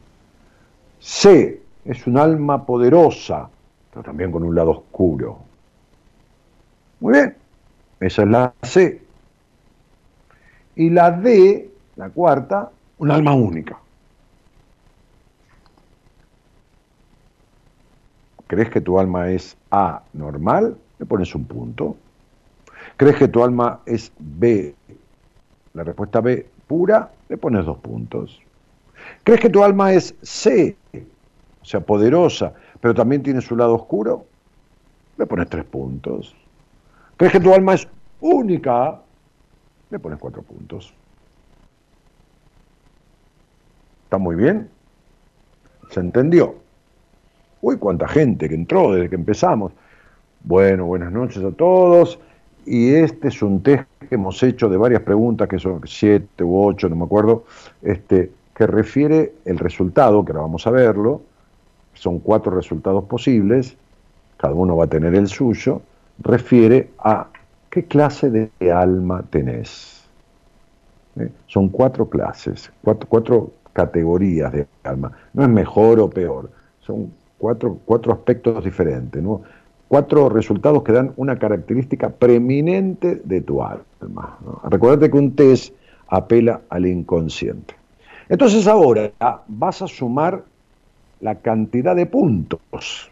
C, es un alma poderosa, pero también con un lado oscuro. Muy bien, esa es la C. Y la D, la cuarta, un alma única. ¿Crees que tu alma es A normal? Le pones un punto. ¿Crees que tu alma es B? La respuesta B pura, le pones dos puntos. ¿Crees que tu alma es C? O sea, poderosa, pero también tiene su lado oscuro? Le pones tres puntos. ¿Crees que tu alma es única? Le pones cuatro puntos. ¿Está muy bien? ¿Se entendió? Uy, cuánta gente que entró desde que empezamos. Bueno, buenas noches a todos. Y este es un test que hemos hecho de varias preguntas, que son siete u ocho, no me acuerdo, este, que refiere el resultado, que ahora vamos a verlo. Son cuatro resultados posibles, cada uno va a tener el suyo. Refiere a qué clase de alma tenés. ¿Eh? Son cuatro clases, cuatro, cuatro categorías de alma. No es mejor o peor, son cuatro, cuatro aspectos diferentes, ¿no? Cuatro resultados que dan una característica preeminente de tu alma. ¿no? Que un test apela al inconsciente. Entonces ahora vas a sumar la cantidad de puntos.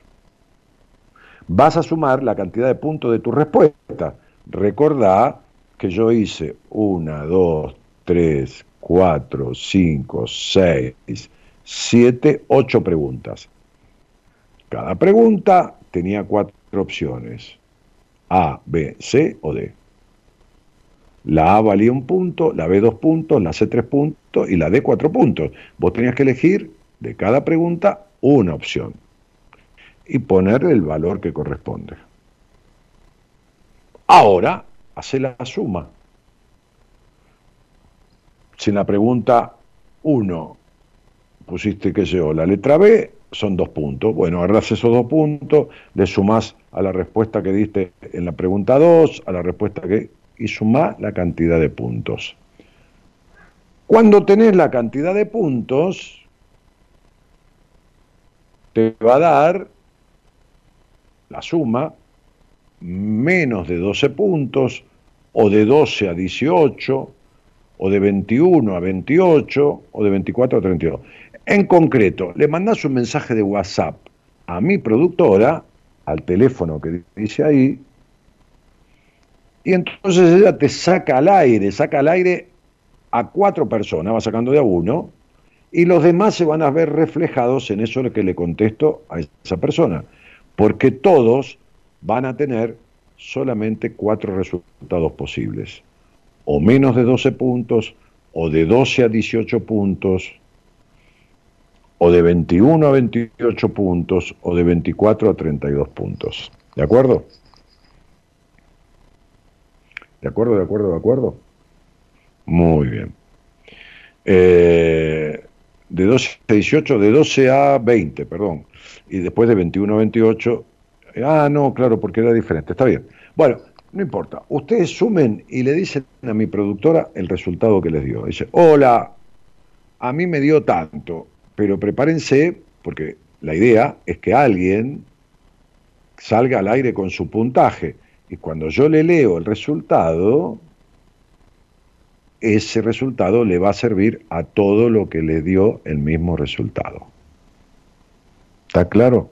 Vas a sumar la cantidad de puntos de tu respuesta. Recordá que yo hice una, dos, tres, cuatro, cinco, seis, siete, ocho preguntas. Cada pregunta tenía cuatro opciones. A, B, C o D. La A valía un punto, la B dos puntos, la C tres puntos y la D cuatro puntos. Vos tenías que elegir de cada pregunta una opción y poner el valor que corresponde. Ahora, hace la suma. Si en la pregunta 1 pusiste, qué sé la letra B, son dos puntos. Bueno, agarras esos dos puntos, le sumás a la respuesta que diste en la pregunta 2, a la respuesta que... y sumás la cantidad de puntos. Cuando tenés la cantidad de puntos, te va a dar la suma menos de 12 puntos, o de 12 a 18, o de 21 a 28, o de 24 a 32. En concreto, le mandás un mensaje de WhatsApp a mi productora, al teléfono que dice ahí, y entonces ella te saca al aire, saca al aire a cuatro personas, va sacando de a uno, y los demás se van a ver reflejados en eso que le contesto a esa persona, porque todos van a tener solamente cuatro resultados posibles, o menos de 12 puntos, o de 12 a 18 puntos, o de 21 a 28 puntos o de 24 a 32 puntos. ¿De acuerdo? ¿De acuerdo, de acuerdo, de acuerdo? Muy bien. Eh, de 12 a 18, de 12 a 20, perdón. Y después de 21 a 28, ah, no, claro, porque era diferente. Está bien. Bueno, no importa. Ustedes sumen y le dicen a mi productora el resultado que les dio. Dice, hola, a mí me dio tanto pero prepárense porque la idea es que alguien salga al aire con su puntaje y cuando yo le leo el resultado, ese resultado le va a servir a todo lo que le dio el mismo resultado. ¿Está claro?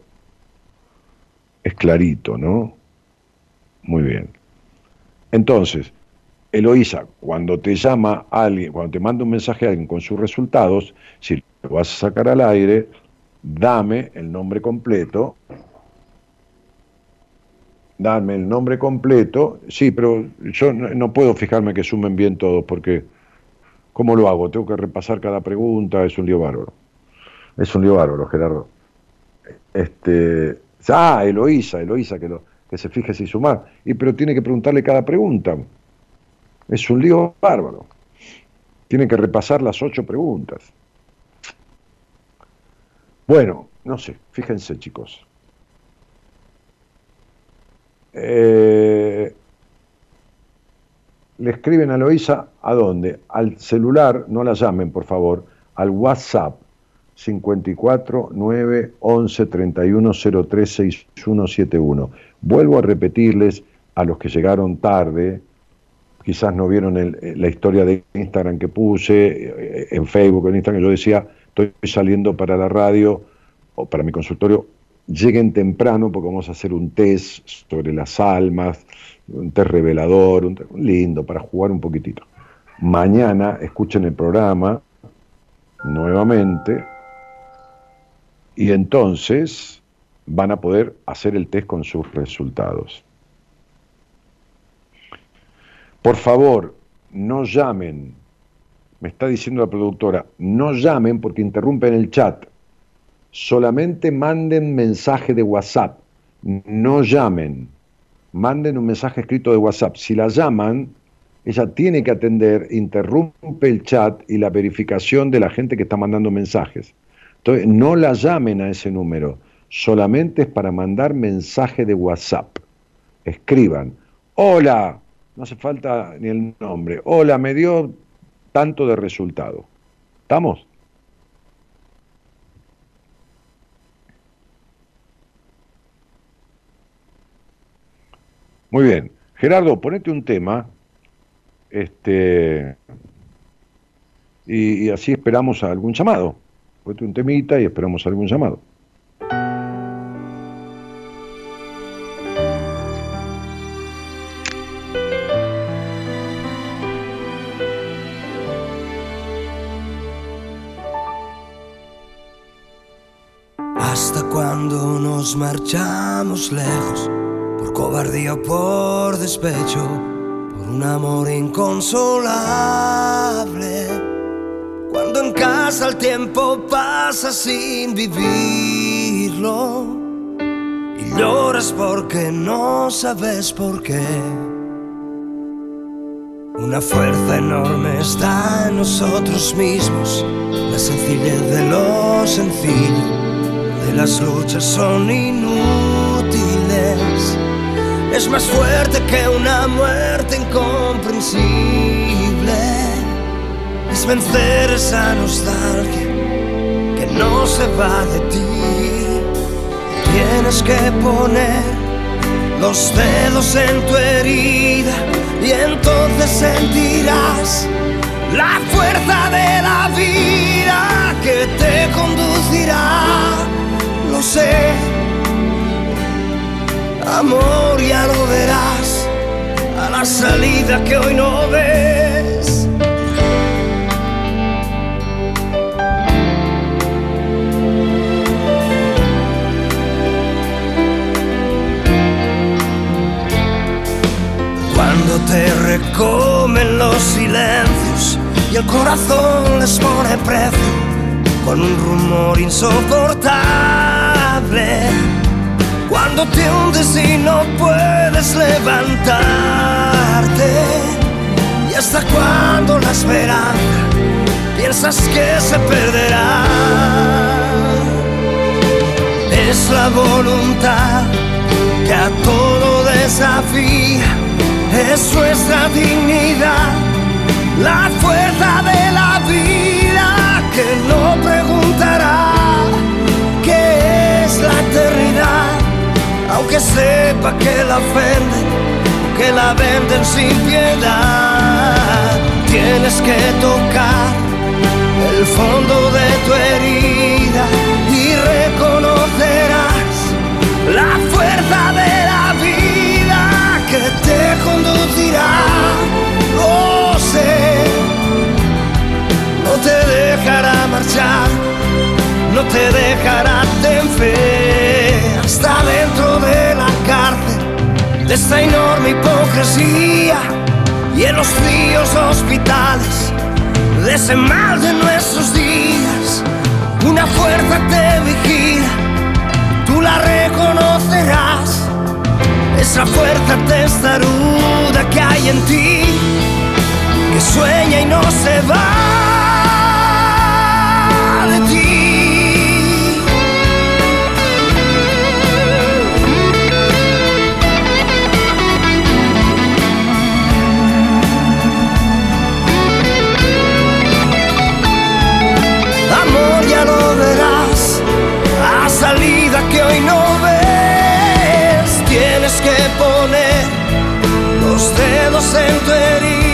Es clarito, ¿no? Muy bien. Entonces, Eloísa, cuando te llama alguien, cuando te manda un mensaje a alguien con sus resultados, si lo vas a sacar al aire, dame el nombre completo. Dame el nombre completo. Sí, pero yo no, puedo fijarme que sumen bien todos porque ¿cómo lo hago? Tengo que repasar cada pregunta, es un lío bárbaro. Es un lío bárbaro, Gerardo. Este, ah, Eloísa, Eloísa, que, lo, que se fije si sumar. Y pero tiene que preguntarle cada pregunta. Es un lío bárbaro. Tiene que repasar las ocho preguntas. Bueno, no sé, fíjense chicos. Eh, le escriben a Loisa a dónde? Al celular, no la llamen por favor, al WhatsApp 54 9 11 31 03 6171. Vuelvo a repetirles a los que llegaron tarde, quizás no vieron el, la historia de Instagram que puse, eh, en Facebook, en Instagram, yo decía, estoy saliendo para la radio o para mi consultorio, lleguen temprano porque vamos a hacer un test sobre las almas, un test revelador, un test lindo para jugar un poquitito. Mañana escuchen el programa nuevamente y entonces van a poder hacer el test con sus resultados. Por favor, no llamen, me está diciendo la productora, no llamen porque interrumpen el chat. Solamente manden mensaje de WhatsApp, no llamen. Manden un mensaje escrito de WhatsApp. Si la llaman, ella tiene que atender, interrumpe el chat y la verificación de la gente que está mandando mensajes. Entonces, no la llamen a ese número, solamente es para mandar mensaje de WhatsApp. Escriban, hola, no hace falta ni el nombre, hola, me dio tanto de resultado. ¿Estamos? Muy bien. Gerardo, ponete un tema. Este. Y, y así esperamos algún llamado. Ponete un temita y esperamos algún llamado. Lejos, por cobardía o por despecho, por un amor inconsolable. Cuando en casa el tiempo pasa sin vivirlo y lloras porque no sabes por qué. Una fuerza enorme está en nosotros mismos, la sencillez de lo sencillo, de las luchas son inútiles. Es más fuerte que una muerte incomprensible. Es vencer esa nostalgia que no se va de ti. Tienes que poner los dedos en tu herida y entonces sentirás la fuerza de la vida que te conducirá. Lo sé, amor, ya lo verás a la salida que hoy no ves. Cuando te recomen los silencios y el corazón les pone precio con un rumor insoportable. Cuando te hundes y no puedes levantarte y hasta cuando la esperanza piensas que se perderá. Es la voluntad que a todo desafía es nuestra dignidad, la fuerza de la que la ofenden, que la venden sin piedad. Tienes que tocar el fondo de tu herida y reconocerás la fuerza de la vida que te conducirá. Lo sé, no te dejará marchar, no te dejará de fe hasta dentro de la esta enorme hipocresía y en los fríos hospitales de ese mal de nuestros días. Una fuerza te vigila, tú la reconocerás. Esa fuerza testaruda que hay en ti, que sueña y no se va. que dedos en tu herida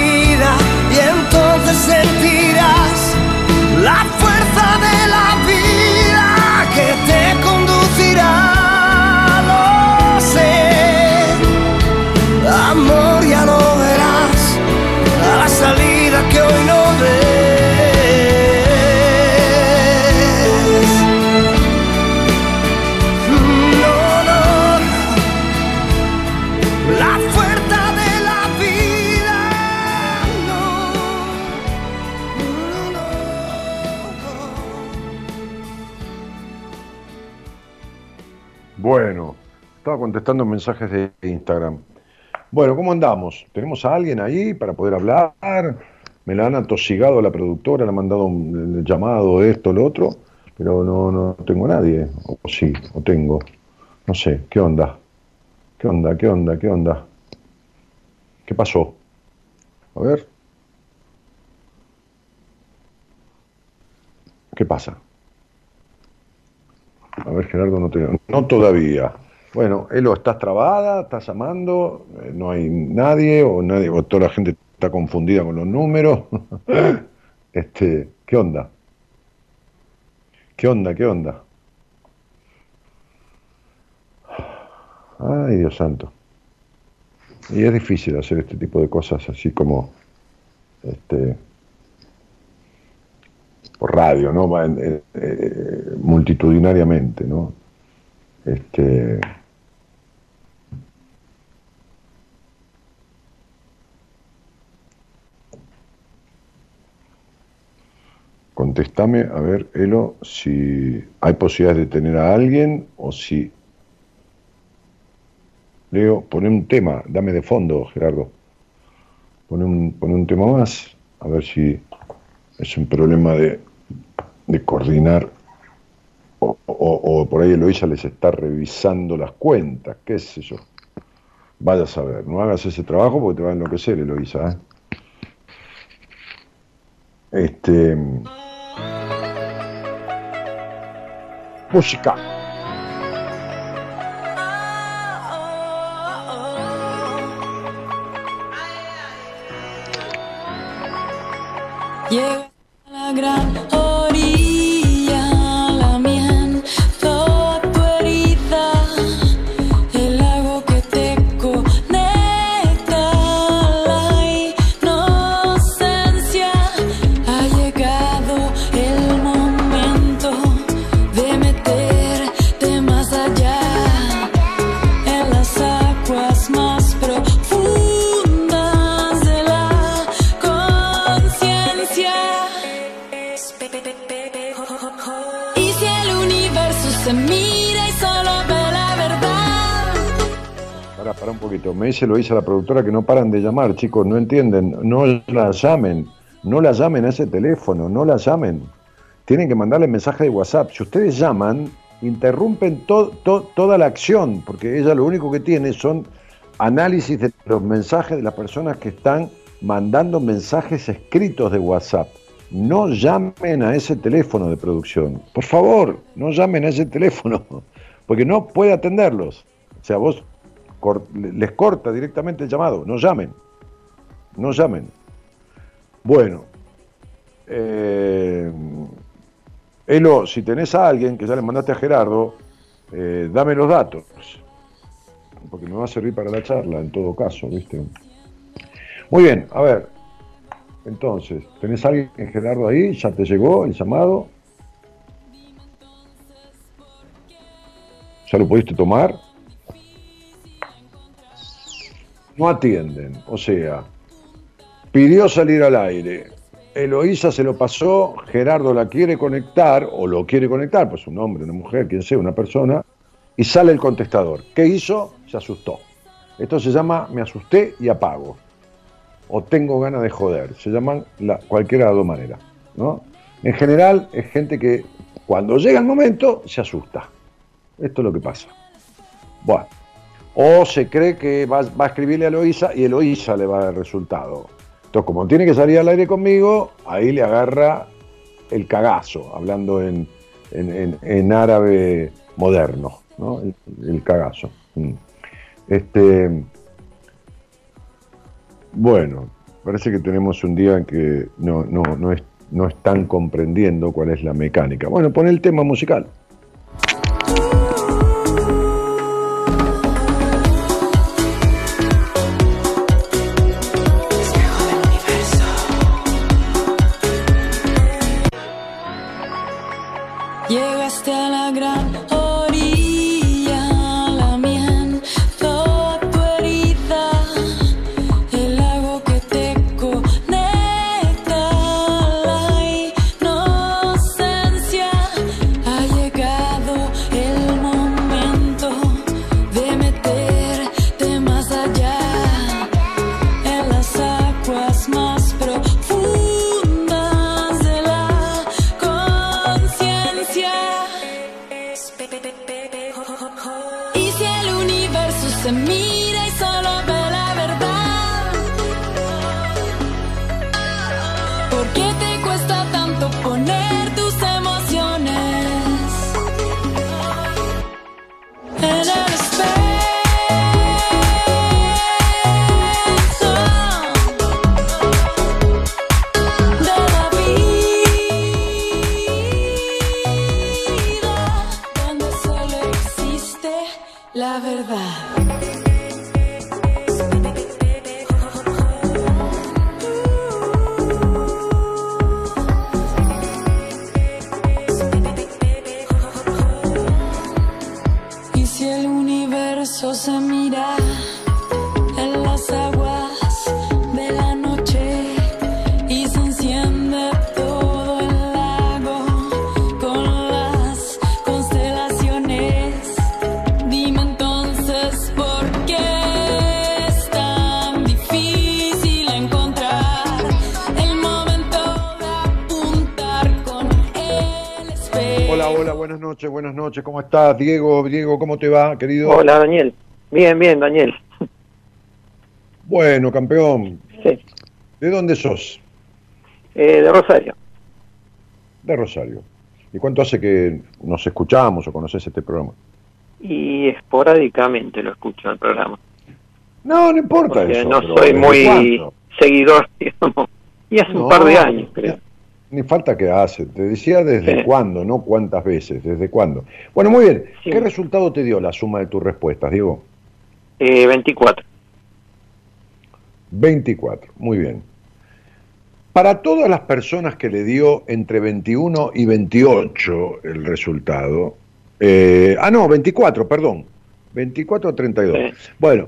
contestando mensajes de Instagram. Bueno, ¿cómo andamos? ¿Tenemos a alguien ahí para poder hablar? Me la han atosigado la productora, le han mandado un llamado, esto, lo otro, pero no, no tengo a nadie. O sí, o tengo. No sé, ¿qué onda? ¿Qué onda? ¿Qué onda? ¿Qué onda? ¿Qué pasó? A ver. ¿Qué pasa? A ver, Gerardo, no te... No todavía. Bueno, Elo, ¿estás trabada? ¿Estás llamando? Eh, ¿No hay nadie? ¿O nadie? ¿O toda la gente está confundida con los números? [LAUGHS] este, ¿Qué onda? ¿Qué onda? ¿Qué onda? Ay, Dios santo. Y es difícil hacer este tipo de cosas así como este por radio, ¿no? Eh, multitudinariamente, ¿no? Este Contéstame, a ver, Elo, si hay posibilidades de tener a alguien o si... Leo, pone un tema, dame de fondo, Gerardo. Pone un, un tema más, a ver si es un problema de, coordinar o, o, por ahí Eloisa les está revisando las cuentas, qué sé yo. Vaya a saber, no hagas ese trabajo porque te va a enloquecer, Eloisa. ¿eh? Este. Música. Dice lo dice la productora que no paran de llamar, chicos, no entienden. No la llamen, no la llamen a ese teléfono, no la llamen. Tienen que mandarle mensaje de WhatsApp. Si ustedes llaman, interrumpen toda la acción, porque ella lo único que tiene son análisis de los mensajes de las personas que están mandando mensajes escritos de WhatsApp. No llamen a ese teléfono de producción. Por favor, no llamen a ese teléfono, [LAUGHS] porque no puede atenderlos. O sea, vos les corta directamente el llamado, no llamen, no llamen. Bueno, eh, Elo, si tenés a alguien que ya le mandaste a Gerardo, eh, dame los datos, porque me va a servir para la charla en todo caso, ¿viste? Muy bien, a ver, entonces, ¿tenés a alguien, Gerardo, ahí? ¿Ya te llegó el llamado? ¿Ya lo pudiste tomar? No atienden. O sea, pidió salir al aire. Eloísa se lo pasó, Gerardo la quiere conectar, o lo quiere conectar, pues un hombre, una mujer, quien sea, una persona, y sale el contestador. ¿Qué hizo? Se asustó. Esto se llama me asusté y apago. O tengo ganas de joder. Se llaman la, cualquiera de las dos maneras. ¿no? En general es gente que cuando llega el momento se asusta. Esto es lo que pasa. Bueno. O se cree que va, a escribirle a Eloísa y Eloísa le va a dar resultado. Entonces, como tiene que salir al aire conmigo, ahí le agarra el cagazo, hablando en, en- en- en árabe moderno, ¿no? El, el cagazo. Mm. Este, bueno, parece que tenemos un día en que no, no, no, es- no están comprendiendo cuál es la mecánica. Bueno, pon el tema musical. Noches. ¿Cómo estás, Diego? Diego, ¿cómo te va, querido? Hola, Daniel. Bien, bien, Daniel. Bueno, campeón. Sí. ¿De dónde sos? Eh, de Rosario. De Rosario. ¿Y cuánto hace que nos escuchamos o conoces este programa? Y esporádicamente lo escucho el programa. No, no importa Porque eso. no soy ¿desde muy seguidor, [LAUGHS] digamos. Y hace No, un par de años, creo. Ni falta que hace. Te decía desde Sí. cuándo, no cuántas veces, desde cuándo. Bueno, muy bien. Sí. ¿Qué resultado te dio la suma de tus respuestas, Diego? Eh, 24. 24. Muy bien. Para todas las personas que le dio entre 21 y 28 el resultado, eh, ah, no, 24, perdón, 24 a 32. Sí. Bueno,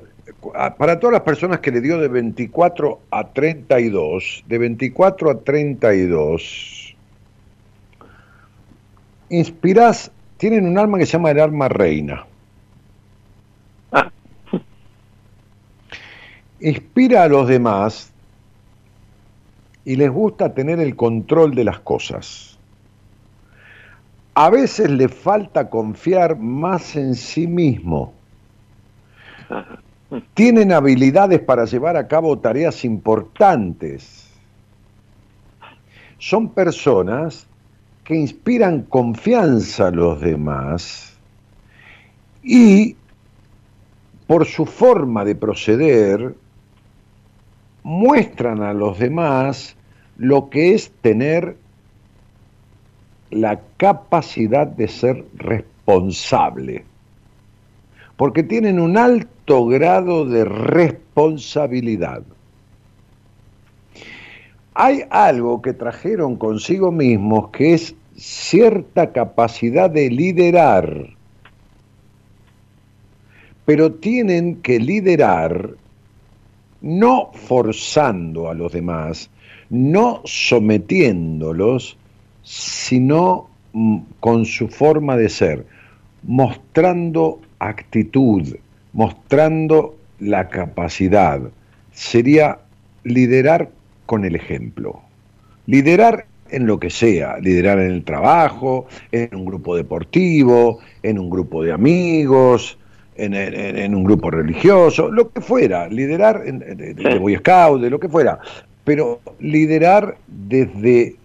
para todas las personas que le dio de 24 a 32, de 24 a 32, inspirás, tienen un alma que se llama el alma reina. Ah, [LAUGHS] inspira a los demás y les gusta tener el control de las cosas. A veces le falta confiar más en sí mismo. ajá. Tienen habilidades para llevar a cabo tareas importantes. Son personas que inspiran confianza a los demás y por su forma de proceder muestran a los demás lo que es tener la capacidad de ser responsable, porque tienen un alto grado de responsabilidad. Hay algo que trajeron consigo mismos que es cierta capacidad de liderar, pero tienen que liderar no forzando a los demás, no sometiéndolos, sino mm, con su forma de ser, mostrando actitud, mostrando la capacidad. Sería liderar con el ejemplo. Liderar en lo que sea, liderar en el trabajo, en un grupo deportivo, en un grupo de amigos, en, en- en un grupo religioso, lo que fuera, liderar en, de Boy Scout, de lo que fuera, pero liderar desde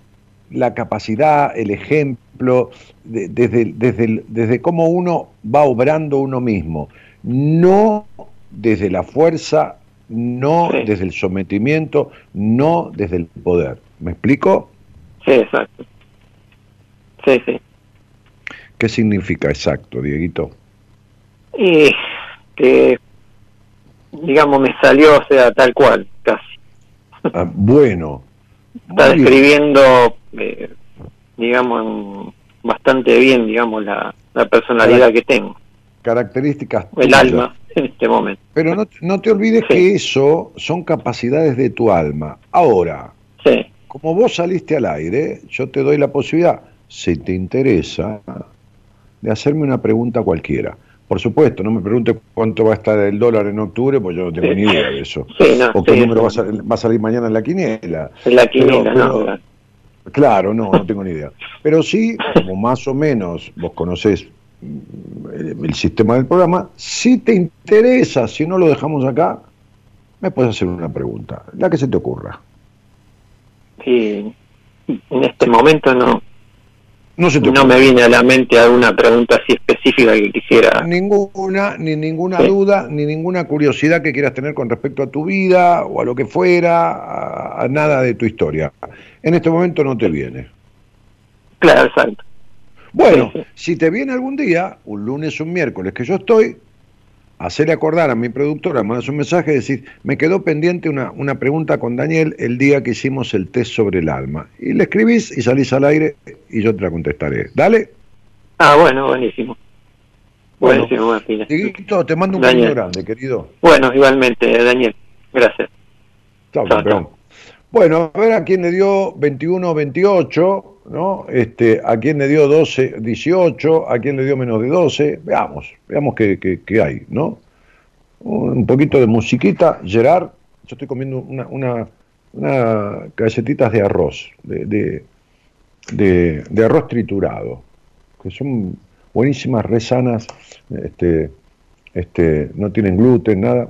la capacidad, el ejemplo, de- desde, desde, desde cómo uno va obrando uno mismo, no desde la fuerza, no Sí. desde el sometimiento, no desde el poder. ¿Me explico? Sí, exacto. Sí, sí. ¿Qué significa exacto, Dieguito? Y que, digamos, me salió, o sea, tal cual, casi. Ah, bueno, Está describiendo, eh, digamos, bastante bien, digamos, la, la personalidad que tengo, características el tuyas. alma [LAUGHS] en este momento. Pero no, no te olvides Sí. que eso son capacidades de tu alma. Ahora, Sí, como vos saliste al aire, yo te doy la posibilidad, si te interesa, de hacerme una pregunta cualquiera. Por supuesto, no me pregunte cuánto va a estar el dólar en octubre, pues yo no tengo Sí. ni idea de eso. sí, no, O qué número va a, salir, va a salir mañana en la quiniela. en la quiniela, Pero- no, pero- claro. No, no tengo ni idea. Pero sí, como más o menos vos conocés mm, el, sistema del programa, si te interesa, si no lo dejamos acá, me puedes hacer una pregunta, la que se te ocurra. Y en este momento no, No se no me viene a la mente alguna pregunta así específica que quisiera. Ninguna, ni ninguna Sí. duda, ni ninguna curiosidad que quieras tener con respecto a tu vida o a lo que fuera, a, a nada de tu historia. En este momento no te viene. Claro, exacto. Bueno, Sí, sí. si te viene algún día, un lunes o un miércoles que yo estoy, hacerle acordar a mi productora, mandas un mensaje y decir, me quedó pendiente una, una pregunta con Daniel el día que hicimos el test sobre el alma. Y le escribís y salís al aire y yo te la contestaré. Dale. Ah, bueno, buenísimo. Bueno. Buenísimo, buena pila. Dieguito, te mando un Daniel. cariño grande, querido. Bueno, igualmente, Daniel. Gracias. Chao, Chao, campeón. Bueno, a ver a quién le dio 21, 28, ¿no? Este, a quién le dio 12, 18, a quién le dio menos de 12. Veamos, veamos qué, qué- hay, ¿no? Un poquito de musiquita. Gerard, yo estoy comiendo una, una, una galletitas de arroz, de, de, de- de arroz triturado, que son buenísimas, re sanas, este, este, no tienen gluten, nada.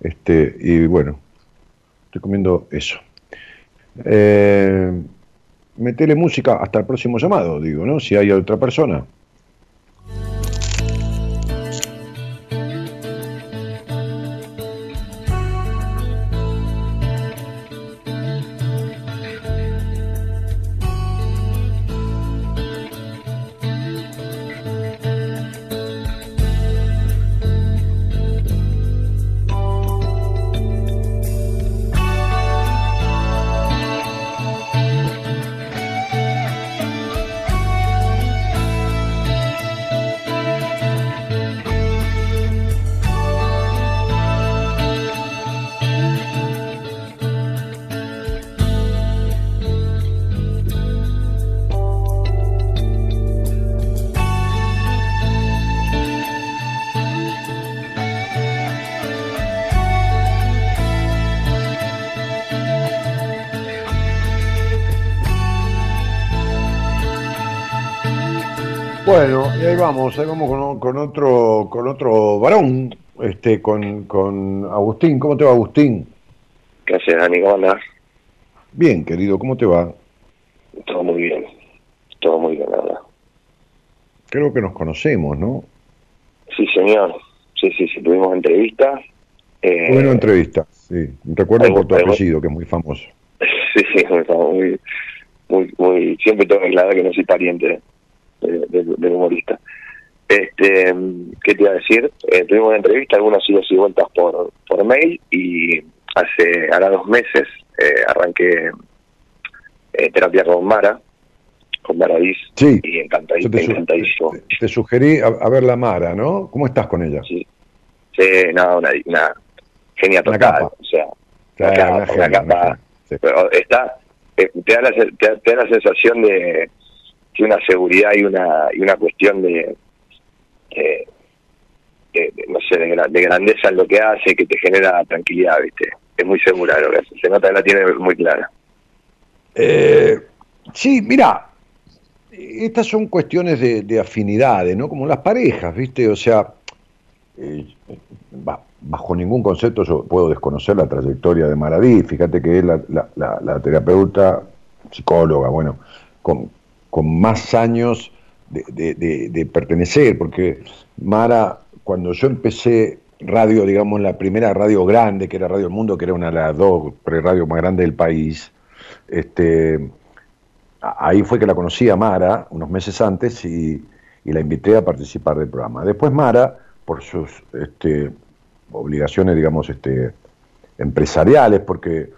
Este, y bueno, estoy comiendo eso. Eh, metele música hasta el próximo llamado, digo, ¿no? Si hay otra persona. Vamos, ahí vamos con, con otro, con otro varón, este, con, con Agustín. ¿Cómo te va, Agustín? ¿Qué haces, Dani? ¿Cómo andás? Bien, querido, ¿cómo te va? Todo muy bien. Todo muy bien, la verdad. Creo que nos conocemos, ¿no? Sí, señor. Sí, sí, sí. Tuvimos entrevista. Eh, una entrevista, sí. Recuerdo por tu apellido, que es muy famoso. [LAUGHS] Sí, sí, muy, muy, muy. Siempre tengo que aclarar que no soy pariente de- de- del humorista. Este, ¿qué te iba a decir? Eh, tuvimos una entrevista, algunas idas y vueltas por, por mail y hace ahora dos meses eh, arranqué eh, terapia con Mara, con Mara Diz, Sí, y encantadí- yo te, encantadísimo. te- te sugerí a, a ver la Mara, ¿no? ¿Cómo estás con ella? Sí, sí nada, una, una genia Una total. capa. O sea, Claro, una capa, una una capa. una genia, sí. Pero está, eh, te, da la, se- te, da- te da la sensación de, de una seguridad y una, y una cuestión de, no sé, de, gra- de grandeza en lo que hace que te genera tranquilidad, ¿viste? Es muy segura lo que. Se nota que la tiene muy clara. Eh, sí, mira, estas son cuestiones de, de afinidades, ¿no? Como las parejas, ¿viste? O sea, eh, ba- bajo ningún concepto yo puedo desconocer la trayectoria de Maradí. Fíjate que es la, la- la- la terapeuta, psicóloga, bueno, con, con más años de, pertenecer, porque Mara, cuando yo empecé radio, digamos, la primera radio grande, que era Radio El Mundo, que era una de las dos pre-radios más grandes del país, este, ahí fue que la conocí a Mara unos meses antes y, y la invité a participar del programa. Después Mara, por sus este, obligaciones, digamos, este, empresariales, porque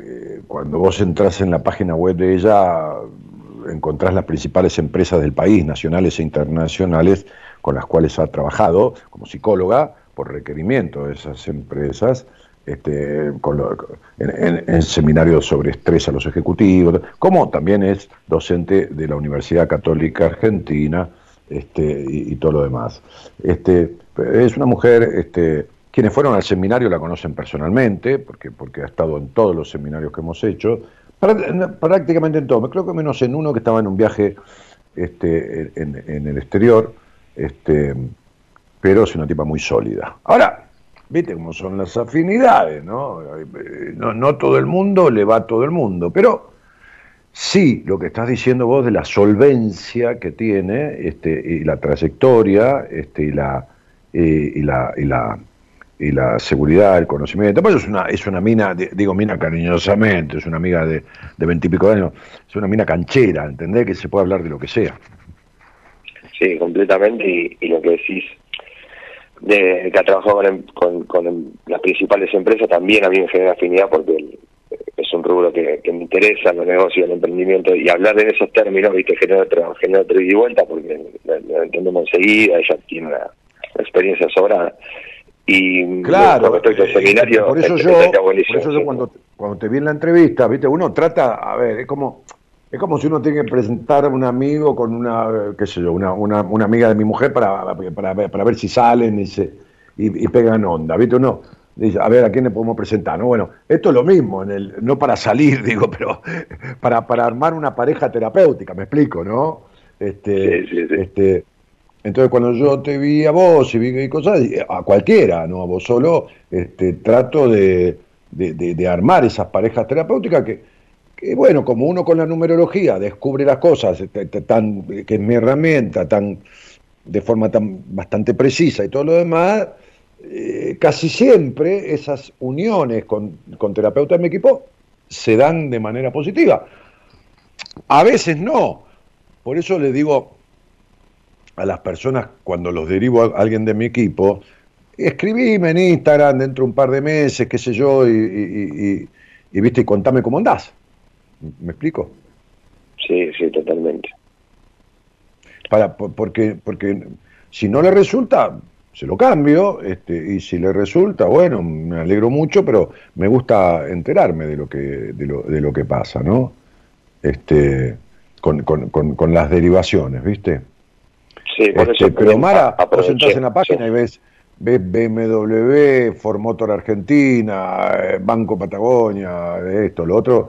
eh, cuando vos entras en la página web de ella, encontrás las principales empresas del país, nacionales e internacionales, con las cuales ha trabajado como psicóloga por requerimiento de esas empresas, este, con lo- en, seminarios sobre estrés a los ejecutivos, como también es docente de la Universidad Católica Argentina este, y, y todo lo demás. Este, es una mujer, este, quienes fueron al seminario la conocen personalmente, porque, porque ha estado en todos los seminarios que hemos hecho, prácticamente en todos, creo que menos en uno que estaba en un viaje este, en, el exterior, este, pero es una tipa muy sólida. Ahora, viste cómo son las afinidades, ¿no? Eh, No, no todo el mundo le va a todo el mundo, pero sí, lo que estás diciendo vos de la solvencia que tiene este, y la trayectoria este, y, la, y la, y, la, y la seguridad, el conocimiento. Pues es una, es una mina, di- digo mina cariñosamente, es una amiga de veintipico de años, es una mina canchera, ¿entendés? Que se puede hablar de lo que sea. Sí, completamente. Y, lo que decís de que ha trabajado con, con, las principales empresas también a mí me genera afinidad porque es un rubro que, que me interesa, los negocios, el emprendimiento, y hablar en esos términos, viste, genera otro, genera otro y vuelta porque lo entendemos enseguida, ella tiene una experiencia sobrada. Y Claro, con respecto al eh, seminario, por eso es- yo, por eso yo cuando, cuando te vi en la entrevista, viste, uno trata, a ver, es como, es como si uno tiene que presentar a un amigo con una, qué sé yo, una, una, una amiga de mi mujer para, para, ver- para ver si salen y, se, y, y pegan onda, viste, uno dice, a ver, ¿a quién le podemos presentar? No, bueno, esto es lo mismo, en el, no para salir, [LAUGHS] digo, pero para, para armar una pareja terapéutica, me explico, ¿no? Este, Sí, sí, sí. este, entonces cuando yo te vi a vos y vi cosas, y a cualquiera, no a vos solo, este, trato de, de- armar esas parejas terapéuticas que, que, bueno, como uno con la numerología descubre las cosas, este, tan, que es mi herramienta, tan de forma tan bastante precisa y todo lo demás, eh, casi siempre esas uniones con, con terapeutas de mi equipo se dan de manera positiva. A veces no. Por eso le digo a las personas cuando los derivo a alguien de mi equipo, escribime en Instagram dentro de un par de meses, qué sé yo, y, y- y- y- y, viste, y contame cómo andás. ¿Me explico? Sí, sí, totalmente. Para, por- porque, porque si no le resulta, se lo cambio, este, y si le resulta, bueno, me alegro mucho, pero me gusta enterarme de lo que, de lo, de lo que pasa, ¿no? Este, con, con, con, con las derivaciones, ¿viste? Sí, por Este, eso pero Mara, vos entras en la página sí. y ves, ves BMW, Ford Motor Argentina, eh, Banco Patagonia, esto, lo otro,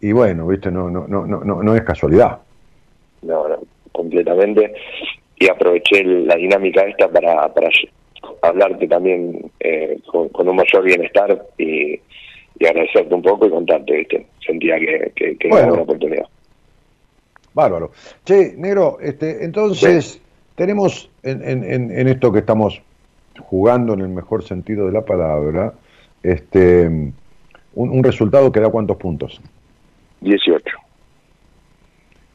y bueno, viste, no, no, no, no, no es casualidad. No, no, completamente. Y aproveché la dinámica esta para, para hablarte también eh, con, con un mayor bienestar y, y agradecerte un poco y contarte, ¿viste? Sentía que, que, que Bueno. era una oportunidad. Bárbaro. Che, negro, este, entonces tenemos en, en- en- en esto que estamos jugando en el mejor sentido de la palabra, este, un, un resultado que da cuántos puntos? 18.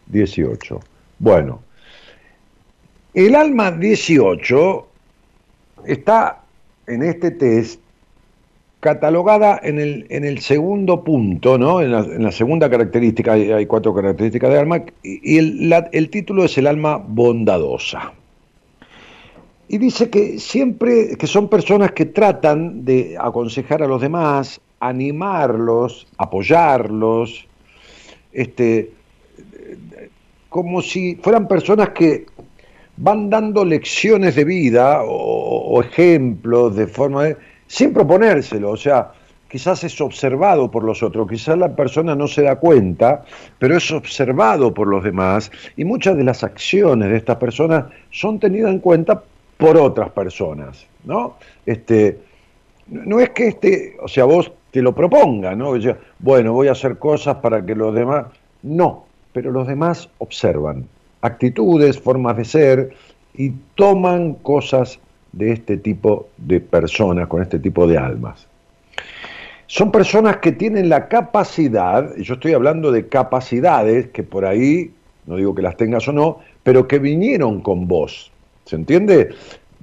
18. Bueno, el alma 18 está en este test catalogada en el, en el segundo punto, ¿no? En la, segunda característica, hay, cuatro características de alma, y, el título es el alma bondadosa. y dice que siempre, que son personas que tratan de aconsejar a los demás, animarlos, apoyarlos, este, como si fueran personas que van dando lecciones de vida o, o ejemplos de forma de, sin proponérselo, o sea, quizás es observado por los otros, quizás la persona no se da cuenta, pero es observado por los demás y muchas de las acciones de estas personas son tenidas en cuenta por otras personas, ¿no? Este, no es que este, o sea, vos te lo proponga, ¿no? bueno, voy a hacer cosas para que los demás, no, pero los demás observan actitudes, formas de ser y toman cosas de este tipo de personas, con este tipo de almas. Son personas que tienen la capacidad, y yo estoy hablando de capacidades que por ahí, no digo que las tengas o no, pero que vinieron con vos. ¿Se entiende?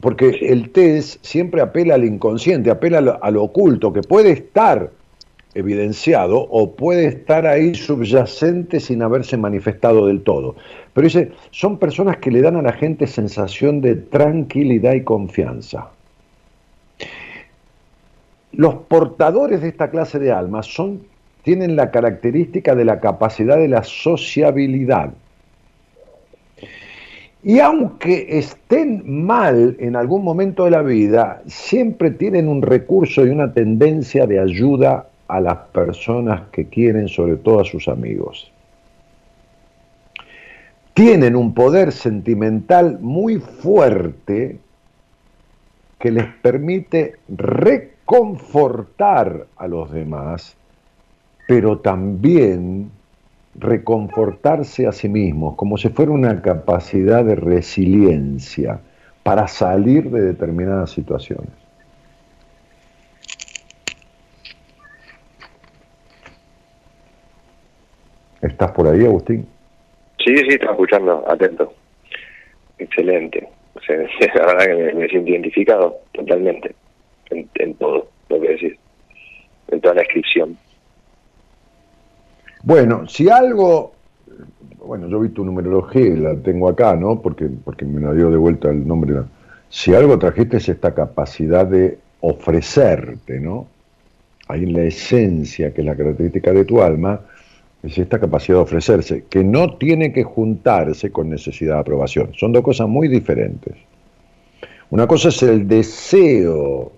Porque el test siempre apela al inconsciente, apela a lo, a lo oculto, que puede estar evidenciado o puede estar ahí subyacente sin haberse manifestado del todo. Pero dice, son personas que le dan a la gente sensación de tranquilidad y confianza. Los portadores de esta clase de almas son, tienen la característica de la capacidad de la sociabilidad. Y aunque estén mal en algún momento de la vida, siempre tienen un recurso y una tendencia de ayuda a las personas que quieren, sobre todo a sus amigos. Tienen un poder sentimental muy fuerte que les permite reconfortar a los demás, pero también reconfortarse a sí mismos, como si fuera una capacidad de resiliencia para salir de determinadas situaciones. ¿Estás por ahí, Agustín? Sí, sí, estoy escuchando, atento. Excelente. O sea, [LAUGHS] la verdad que me, siento identificado totalmente en, todo lo que decís, en toda la descripción. Bueno, si algo, bueno, yo vi tu numerología, la tengo acá, ¿no? Porque, porque me la dio de vuelta el nombre. Si algo trajiste es esta capacidad de ofrecerte, ¿no? Ahí en la esencia, que es la característica de tu alma, es esta capacidad de ofrecerse, que no tiene que juntarse con necesidad de aprobación. Son dos cosas muy diferentes. Una cosa es el deseo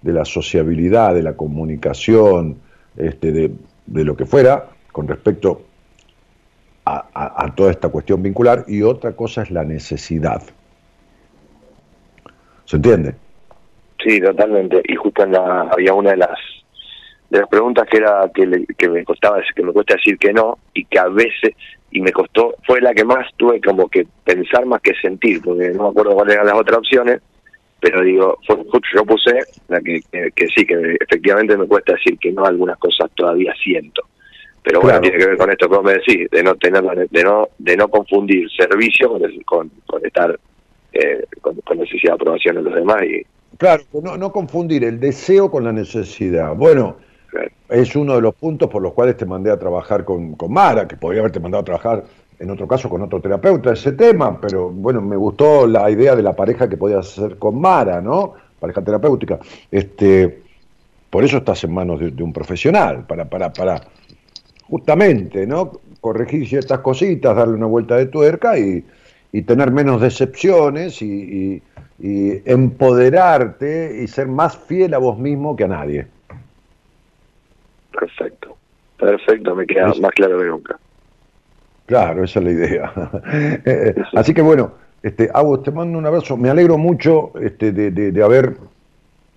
de la sociabilidad, de la comunicación, este, de, lo que fuera, con respecto a, toda esta cuestión vincular, y otra cosa es la necesidad. ¿Se entiende? Sí, totalmente. Y justo había una de las de las preguntas que era que, que me costaba que me cuesta decir que no y que a veces y me costó fue la que más tuve como que pensar más que sentir porque no me acuerdo cuáles eran las otras opciones pero digo yo puse la que, que, sí que efectivamente me cuesta decir que no algunas cosas todavía siento pero bueno tiene que ver con esto como me decís de no tener de no de no confundir servicio con con, estar eh, con, necesidad de aprobación de los demás y Claro, no, no confundir el deseo con la necesidad. Bueno, es uno de los puntos por los cuales te mandé a trabajar con, Mara, que podría haberte mandado a trabajar en otro caso con otro terapeuta ese tema, pero bueno, me gustó la idea de la pareja que podías hacer con Mara, ¿no? Pareja terapéutica. Este, por eso estás en manos de, un profesional, para, para, para justamente, ¿no? Corregir ciertas cositas, darle una vuelta de tuerca y, tener menos decepciones y empoderarte y ser más fiel a vos mismo que a nadie. Perfecto, perfecto, me queda más claro que nunca. Claro, esa es la idea. [LAUGHS] Eh, así que bueno, este, te mando un abrazo. Me alegro mucho este, de, haber,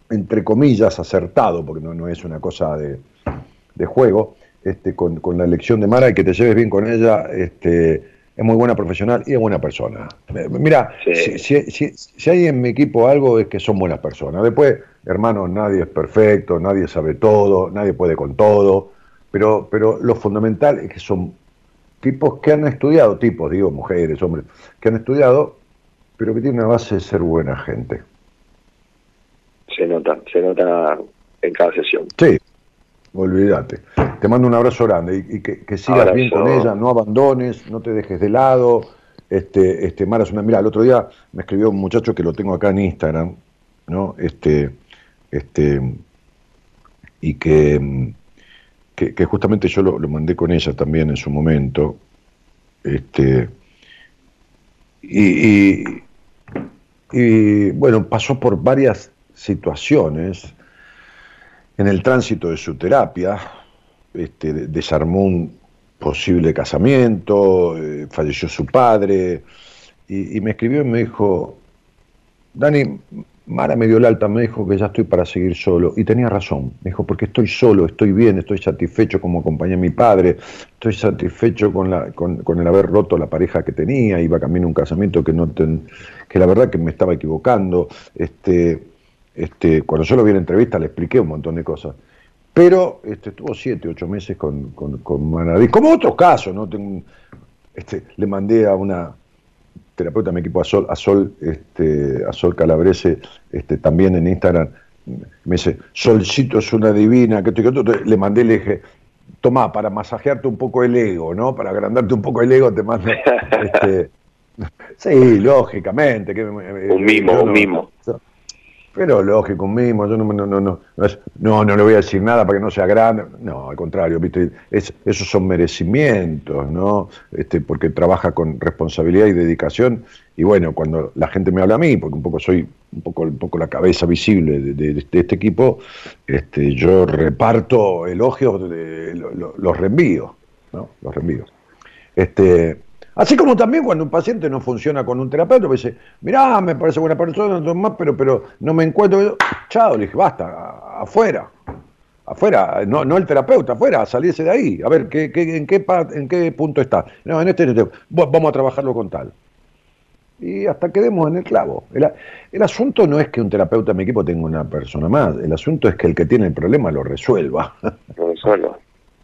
entre comillas, acertado, porque no, no es una cosa de, juego, este, con, la elección de Mara y que te lleves bien con ella. Este, es muy buena profesional y es buena persona. Eh, mira, si, si, hay en mi equipo algo es que son buenas personas. Después, hermano, nadie es perfecto, nadie sabe todo, nadie puede con todo, pero, pero lo fundamental es que son tipos que han estudiado, tipos, digo, mujeres, hombres, que han estudiado, pero que tienen una base de ser buena gente. Se nota, se nota en cada sesión. Sí, olvídate. Te mando un abrazo grande y, que, sigas bien con ella, no abandones, no te dejes de lado, Este, este, Mara es una. Mira, el otro día me escribió un muchacho que lo tengo acá en Instagram, ¿no? Este, este, y que, que, justamente yo lo, mandé con ella también en su momento. Este, y, y- bueno, pasó por varias situaciones en el tránsito de su terapia, este, de- desarmó un posible casamiento, eh, falleció su padre, y, y me escribió y me dijo, Dani, Mara me dio el alta, me dijo que ya estoy para seguir solo, y tenía razón, me dijo, porque estoy solo, estoy bien, estoy satisfecho como acompañé a mi padre, estoy satisfecho con, con, el haber roto la pareja que tenía, iba camino a un casamiento que no ten- que la verdad que me estaba equivocando, este, este, cuando yo lo vi en entrevista le expliqué un montón de cosas. Pero este, estuvo siete, ocho meses con, con, con Manadí, como otros casos, ¿no? Este, le mandé a una terapeuta mi equipo, a Sol, a Sol, este, a Sol Calabrese, este, también en Instagram, me dice, Solcito es una divina, que esto y que otro, le mandé, le dije, tomá, para masajearte un poco el ego, ¿no? Para agrandarte un poco el ego, te mando, este, [LAUGHS] sí, lógicamente. Que, Un mimo, un mimo. Pero lógico, un mimo, yo no, no, no, no, no, no le voy a decir nada para que no sea grande. No, al contrario, ¿viste? Es, esos son merecimientos, ¿no? Este, porque trabaja con responsabilidad y dedicación. Y bueno, cuando la gente me habla a mí, porque un poco soy un poco, un poco la cabeza visible de, de- de este equipo, este, yo reparto elogios, de, lo- lo- los reenvío, ¿no? Los reenvío. Este, así como también cuando un paciente no funciona con un terapeuta, me dice, mirá, me parece buena persona, más, pero, pero no me encuentro. Chao, le dije, basta, afuera. Afuera, no, no el terapeuta, afuera, salirse de ahí. A ver, ¿qué, qué- en, qué, ¿en qué punto está? No, en este, este. Vamos a trabajarlo con tal. Y hasta quedemos en el clavo. El, el asunto no es que un terapeuta en mi equipo tenga una persona más, el asunto es que el que tiene el problema lo resuelva. No solo,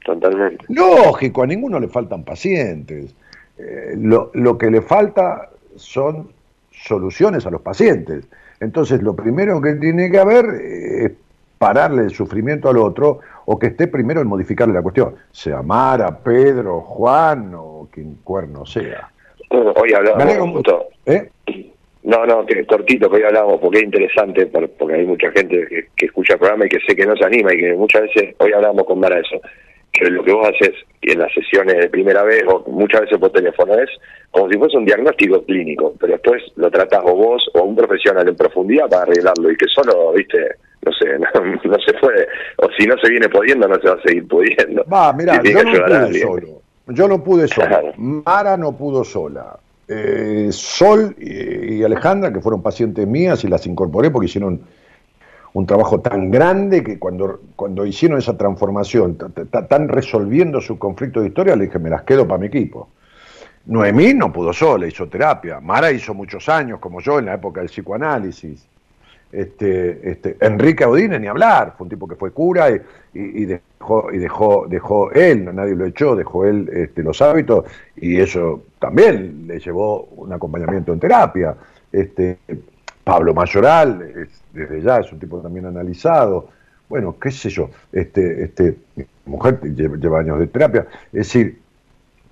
totalmente. Lógico, a ninguno le faltan pacientes. Eh, lo, lo que le falta son soluciones a los pacientes. Entonces, lo primero que tiene que haber eh, es pararle el sufrimiento al otro o que esté primero en modificarle la cuestión. Sea Mara, Pedro, Juan o quien cuerno sea. Hoy mucho. justo, ¿Eh? no, no, que cortito que hoy hablábamos, porque es interesante, por- porque hay mucha gente que, que escucha el programa y que sé que no se anima y que muchas veces, hoy hablábamos con Mara eso, que lo que vos haces en las sesiones de primera vez o muchas veces por teléfono es como si fuese un diagnóstico clínico, pero después lo tratás o vos o un profesional en profundidad para arreglarlo y que solo, viste, no sé, [LAUGHS] no, no se puede, o si no se viene pudiendo no se va a seguir pudiendo. Va, mirá, yo no pude solo. Yo no pude solo. Claro. Mara no pudo sola. Eh, Sol y, y Alejandra, que fueron pacientes mías y las incorporé porque hicieron un trabajo tan grande que cuando, cuando hicieron esa transformación, están resolviendo su conflicto de historia, le dije, me las quedo para mi equipo. Noemí no pudo sola, hizo terapia. Mara hizo muchos años, como yo, en la época del psicoanálisis. Este, este, Enrique Audine, ni hablar, fue un tipo que fue cura y dejó, y dejó, dejó él, nadie lo echó, dejó él este, los hábitos y eso también le llevó un acompañamiento en terapia. Este, Pablo Mayoral, es- desde ya es un tipo también analizado. Bueno, qué sé yo, este, este, mujer lleva años de terapia. Es decir,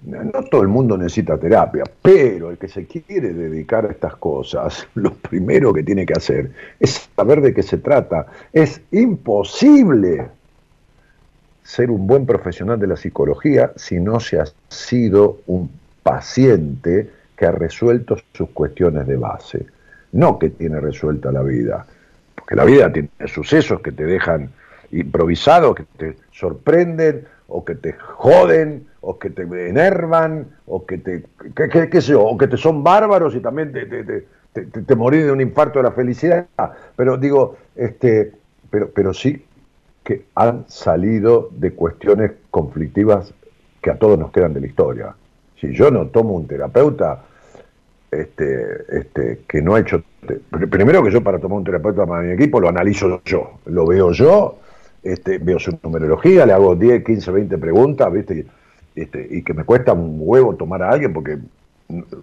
no todo el mundo necesita terapia, pero el que se quiere dedicar a estas cosas, [LAUGHS] lo primero que tiene que hacer es saber de qué se trata. Es imposible ser un buen profesional de la psicología si no se ha sido un paciente que ha resuelto sus cuestiones de base, no que tiene resuelta la vida, porque la vida tiene sucesos que te dejan improvisado, que te sorprenden, o que te joden, o que te enervan, o que te, qué sé yo, o que te son bárbaros y también te, te, te, te- te- te morís de un infarto de la felicidad. Pero digo, este, pero, pero sí que han salido de cuestiones conflictivas que a todos nos quedan de la historia. Si yo no tomo un terapeuta este, este, que no ha hecho... Primero que yo para tomar un terapeuta para mi equipo lo analizo yo, lo veo yo, este, veo su numerología, le hago 10, 15, 20 preguntas, ¿viste? Y, este, y que me cuesta un huevo tomar a alguien porque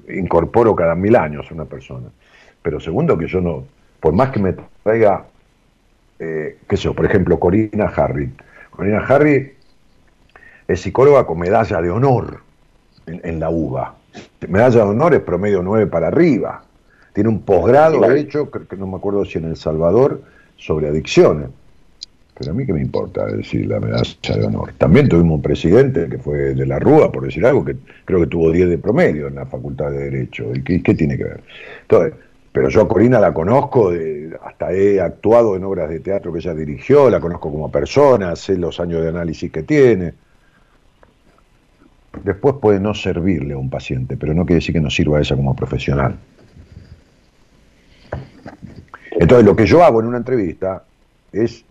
incorporo cada mil años a una persona. Pero segundo que yo no, por más que me traiga, eh, qué sé yo, por ejemplo, Corina Harry. Corina Harry es psicóloga con medalla de honor en, en la UBA. Medalla de honor es promedio 9 para arriba. Tiene un posgrado Claro. hecho, creo que no me acuerdo si en El Salvador, sobre adicciones. Pero a mí qué me importa decir la medalla de honor. También tuvimos un presidente que fue de la Rúa, por decir algo, que creo que tuvo 10 de promedio en la Facultad de Derecho. ¿Y qué, qué tiene que ver? Entonces, pero yo a Corina la conozco, de- hasta he actuado en obras de teatro que ella dirigió, la conozco como persona, sé los años de análisis que tiene. Después puede no servirle a un paciente, pero no quiere decir que no sirva a ella como profesional. Entonces, lo que yo hago en una entrevista es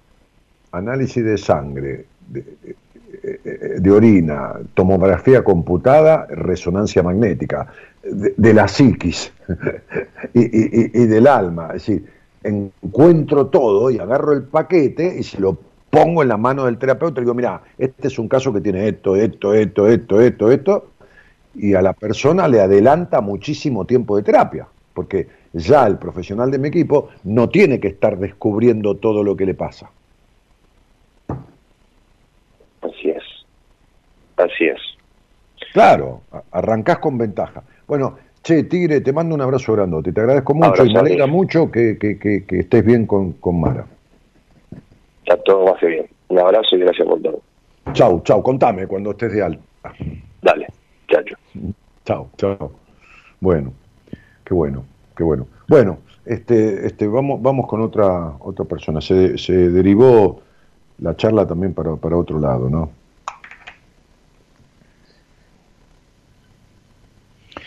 análisis de sangre, de, orina, tomografía computada, resonancia magnética, de, la psiquis [LAUGHS] y- y del alma. Es decir, encuentro todo y agarro el paquete y se lo pongo en la mano del terapeuta y digo, mira, este es un caso que tiene esto, esto, esto, esto, esto, esto, y a la persona le adelanta muchísimo tiempo de terapia, porque ya el profesional de mi equipo no tiene que estar descubriendo todo lo que le pasa. Así es. Así es. Claro, arrancás con ventaja. Bueno, che, Tigre, te mando un abrazo grandote, te agradezco mucho Abrazo y me alegra mucho que, que- que- que estés bien con, con Mara. Está todo más que bien. Un abrazo y gracias por todo. Chau, chau, contame cuando estés de alta. Dale, chacho. Chao, chao. Bueno, qué bueno, qué bueno. Bueno, este, este, vamos, vamos con otra, otra persona. Se, se derivó la charla también para, para otro lado, ¿no?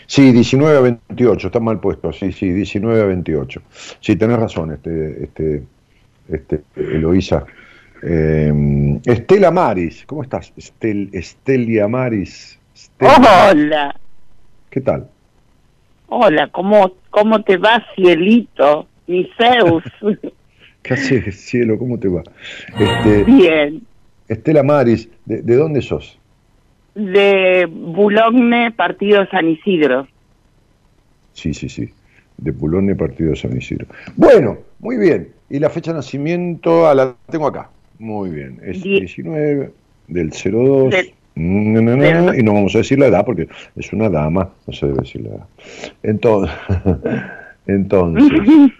Sí, 19 a 28, está mal puesto, sí, sí, 19 a 28. Sí, tenés razón, este, este, este, Eloísa. Eh, Estela Maris, ¿cómo estás? Estel, Estelia Maris. Estela, Hola, ¿Qué tal? hola, ¿cómo, cómo te va, cielito? Mi Zeus. [LAUGHS] ¿Qué haces, cielo? ¿Cómo te va? Este, Bien. Estela Maris, ¿de, de dónde sos? De Boulogne, partido San Isidro. Sí, sí, sí. De Pulone, partido San Isidro. Bueno, muy bien. Y la fecha de nacimiento ah, la tengo acá. Muy bien. Es Die- 19 del 02. Del- No, no, no, del- y no vamos a decir la edad porque es una dama, no se debe decir la edad. Entonces, [LAUGHS] entonces [LAUGHS]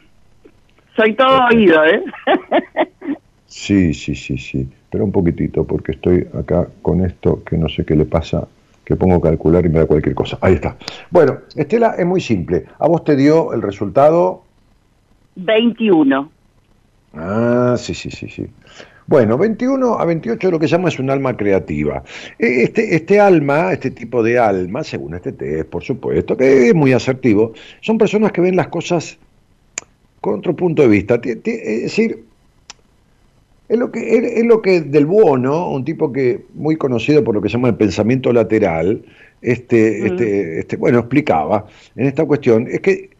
Soy todo oído, ¿eh? [LAUGHS] Sí, sí, sí, sí. Pero un poquitito, porque estoy acá con esto que no sé qué le pasa, que pongo a calcular y me da cualquier cosa. Ahí está. Bueno, Estela, es muy simple. A vos te dio el resultado. 21. Ah, sí, sí, sí, sí. Bueno, 21 a 28 lo que llama es un alma creativa. Eh, Este, este alma, este tipo de alma, según este test, por supuesto, que es muy asertivo, son personas que ven las cosas con otro punto de vista. Es decir, es lo que, es, lo que del Buono, un tipo que muy conocido por lo que se llama el pensamiento lateral, este, este, este, bueno, explicaba en esta cuestión, es que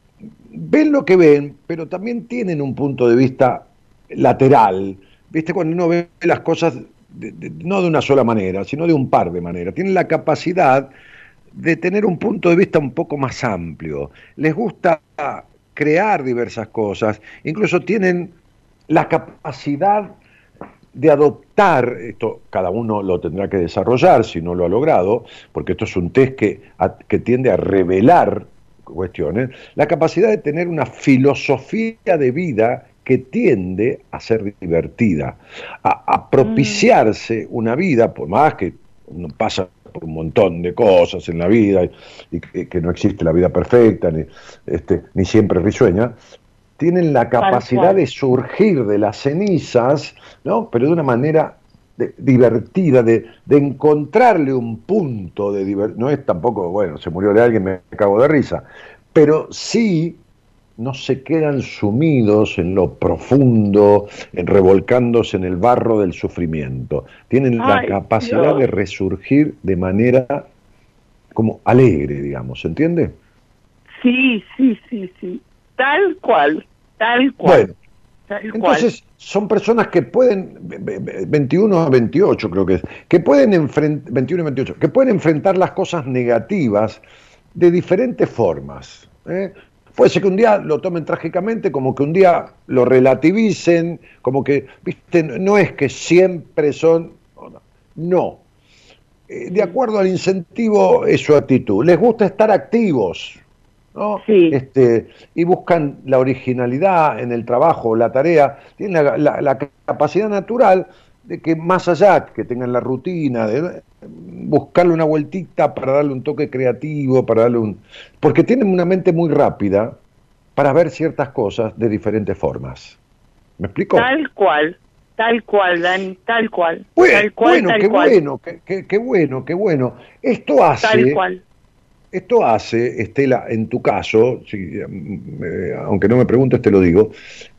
ven lo que ven, pero también tienen un punto de vista lateral. ¿Viste? Cuando uno ve las cosas no de una sola manera, sino de un par de maneras. Tienen la capacidad de tener un punto de vista un poco más amplio. Les gusta crear diversas cosas, incluso tienen la capacidad de adoptar, esto cada uno lo tendrá que desarrollar si no lo ha logrado, porque esto es un test que, que tiende a revelar cuestiones, la capacidad de tener una filosofía de vida que tiende a ser divertida, a, a propiciarse una vida, por más que uno pasa por un montón de cosas en la vida y, y que, que no existe la vida perfecta, ni, este, ni siempre risueña, tienen la capacidad de surgir de las cenizas, ¿no? pero de una manera de- divertida, de, de encontrarle un punto de diversión. No es tampoco, bueno, se murió de alguien, me cago de risa, pero sí no se quedan sumidos en lo profundo, en revolcándose en el barro del sufrimiento. Tienen la capacidad Dios. de resurgir de manera como alegre, digamos, ¿se entiende? Sí, sí, sí, sí. Tal cual, tal cual. Bueno, tal cual. Entonces, son personas que pueden, ve- ve- ve- 21 a 28 creo que es, que pueden enfrentar, 21 a 28, que pueden enfrentar las cosas negativas de diferentes formas. ¿eh? Puede ser que un día lo tomen trágicamente, como que un día lo relativicen, como que, viste, no es que siempre son, no. eh, de acuerdo al incentivo es su actitud. Les gusta estar activos, ¿no? Sí. Este, y buscan la originalidad en el trabajo, la tarea, tienen la, la- la capacidad natural de que más allá que tengan la rutina, de buscarle una vueltita para darle un toque creativo, para darle un... Porque tienen una mente muy rápida para ver ciertas cosas de diferentes formas. ¿Me explico? Tal cual, tal cual, Dani, tal cual. Bueno, tal cual, bueno, tal qué cual. bueno, qué, qué- qué bueno, qué bueno. Esto hace, Tal cual. esto hace, Estela, en tu caso, si, eh, aunque no me preguntes, te lo digo,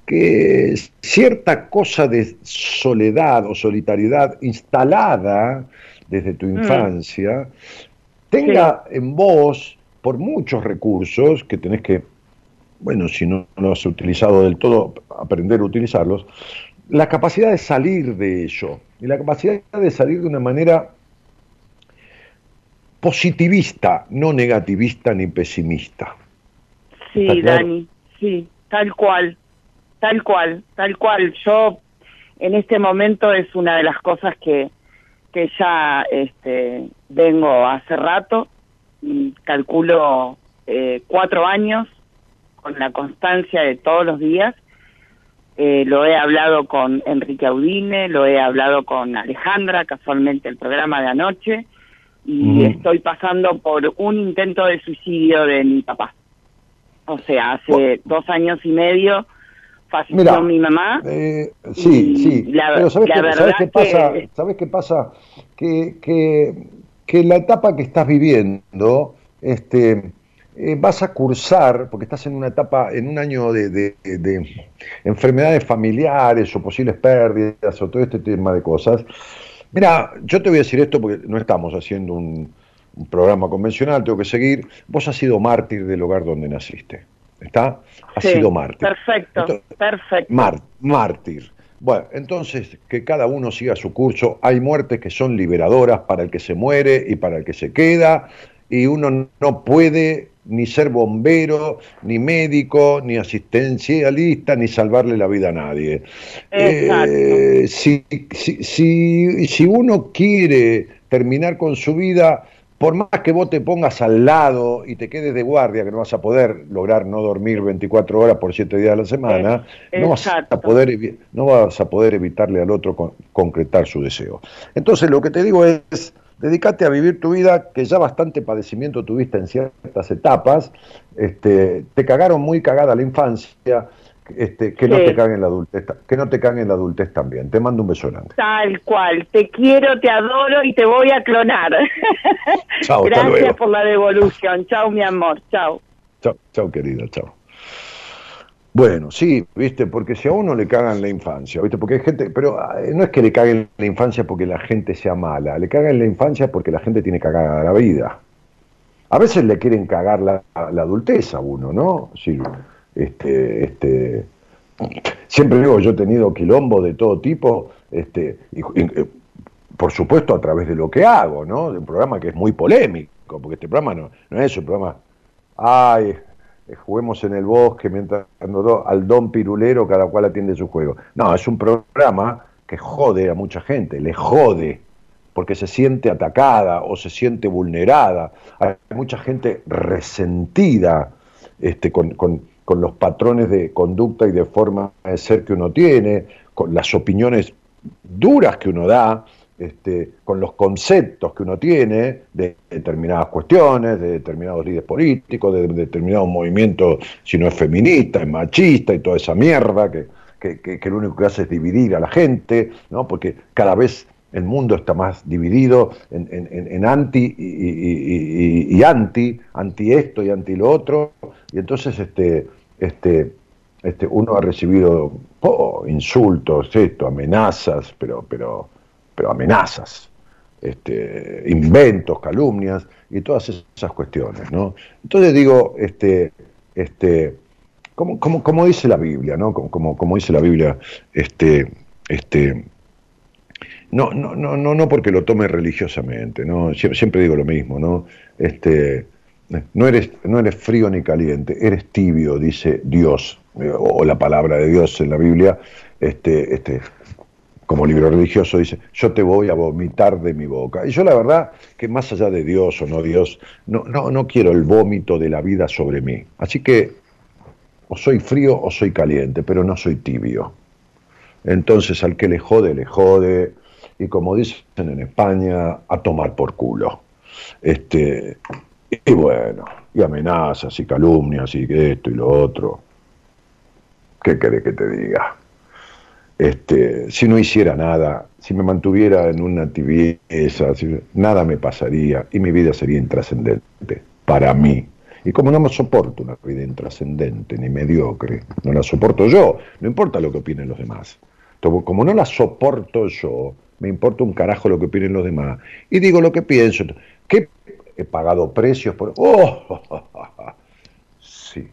que cierta cosa de soledad o solitariedad instalada desde tu infancia tenga en vos, por muchos recursos que tenés que, bueno, si no lo has utilizado del todo, aprender a utilizarlos, la capacidad de salir de ello y la capacidad de salir de una manera positivista, no negativista ni pesimista. Sí. Dani, sí, tal cual, tal cual, tal cual. Yo en este momento es una de las cosas que, que ya este, vengo hace rato, y calculo eh, cuatro años con la constancia de todos los días. Eh, lo he hablado con Enrique Audine, lo he hablado con Alejandra, casualmente el programa de anoche, y estoy pasando por un intento de suicidio de mi papá. O sea, hace dos años y medio falleció Mira, mi mamá. Eh, sí, sí. la- Pero ¿sabes, la qué, verdad ¿sabes qué que- pasa? ¿Sabes qué pasa? Que, que, que la etapa que estás viviendo, este, eh, vas a cursar, porque estás en una etapa, en un año de, de- de enfermedades familiares o posibles pérdidas o todo este tema de cosas. Mira, yo te voy a decir esto porque no estamos haciendo un, un programa convencional, tengo que seguir. Vos has sido mártir del hogar donde naciste. ¿Está? Sí, sido mártir. Perfecto, Entonces, perfecto. Mar- mártir. Bueno, entonces que cada uno siga su curso. Hay muertes que son liberadoras para el que se muere y para el que se queda. Y uno no puede ni ser bombero, ni médico, ni asistencialista, ni salvarle la vida a nadie. Exacto. Eh, si, si, si, si uno quiere terminar con su vida, por más que vos te pongas al lado y te quedes de guardia, que no vas a poder lograr no dormir 24 horas por 7 días a la semana, no vas, a poder, evi- no vas a poder evitarle al otro con- concretar su deseo. Entonces lo que te digo es, dedícate a vivir tu vida, que ya bastante padecimiento tuviste en ciertas etapas, este, te cagaron muy cagada la infancia, este, que no te caguen la adultez, que no te caguen la adultez también. Te mando un beso grande. Tal cual. Te quiero, te adoro y te voy a clonar. [LAUGHS] Chao, hasta Gracias luego. por la devolución. Chao, mi amor. Chao. Chao, chao querida, chao. Bueno, sí, viste, porque si a uno le cagan la infancia, viste, porque hay gente, pero eh, no es que le caguen la infancia porque la gente sea mala, le cagan la infancia porque la gente tiene cagada la vida. A veces le quieren cagar la, la adultez a uno, ¿no? Sí, este, este, siempre digo, yo he tenido quilombo de todo tipo, este, y- eh, por supuesto a través de lo que hago, ¿no? De un programa que es muy polémico, porque este programa no, no es un programa, ay, eh, juguemos en el bosque mientras ando- al don pirulero cada cual atiende su juego. No, es un programa que jode a mucha gente, le jode, porque se siente atacada o se siente vulnerada. Hay mucha gente resentida este, con, con- con los patrones de conducta y de forma de ser que uno tiene, con las opiniones duras que uno da, este, con los conceptos que uno tiene de determinadas cuestiones, de determinados líderes políticos, de, determinados movimientos, si no es feminista, es machista y toda esa mierda que, que, que- que lo único que hace es dividir a la gente, ¿no? porque cada vez el mundo está más dividido en, en- en- anti y- y anti, anti esto y anti lo otro, y entonces este, este, este, uno ha recibido oh, insultos, esto, amenazas, pero, pero, pero amenazas, este, inventos, calumnias y todas esas cuestiones, ¿no? Entonces digo, este, este, como, como, como dice la Biblia, ¿no? Como, como, dice la Biblia, este, este, no, no, no, no, no porque lo tome religiosamente, ¿no? Siempre digo lo mismo, ¿no? Este, no eres, no eres frío ni caliente, eres tibio, dice Dios, eh, o la palabra de Dios en la Biblia, este, este, como libro religioso dice, yo te voy a vomitar de mi boca. Y yo la verdad que más allá de Dios o no Dios, no, no, no quiero el vómito de la vida sobre mí. Así que o soy frío o soy caliente, pero no soy tibio. Entonces al que le jode, le jode, y como dicen en España, a tomar por culo. Este, y bueno, y amenazas y calumnias y esto y lo otro. ¿Qué querés que te diga? Este, si no hiciera nada, si me mantuviera en una tibieza, nada me pasaría y mi vida sería intrascendente para mí. Y como no me soporto una vida intrascendente ni mediocre, no la soporto yo, no importa lo que opinen los demás. Como no la soporto yo, me importa un carajo lo que opinen los demás. Y digo lo que pienso. ¿Qué he pagado precios por... ¡Oh! Sí,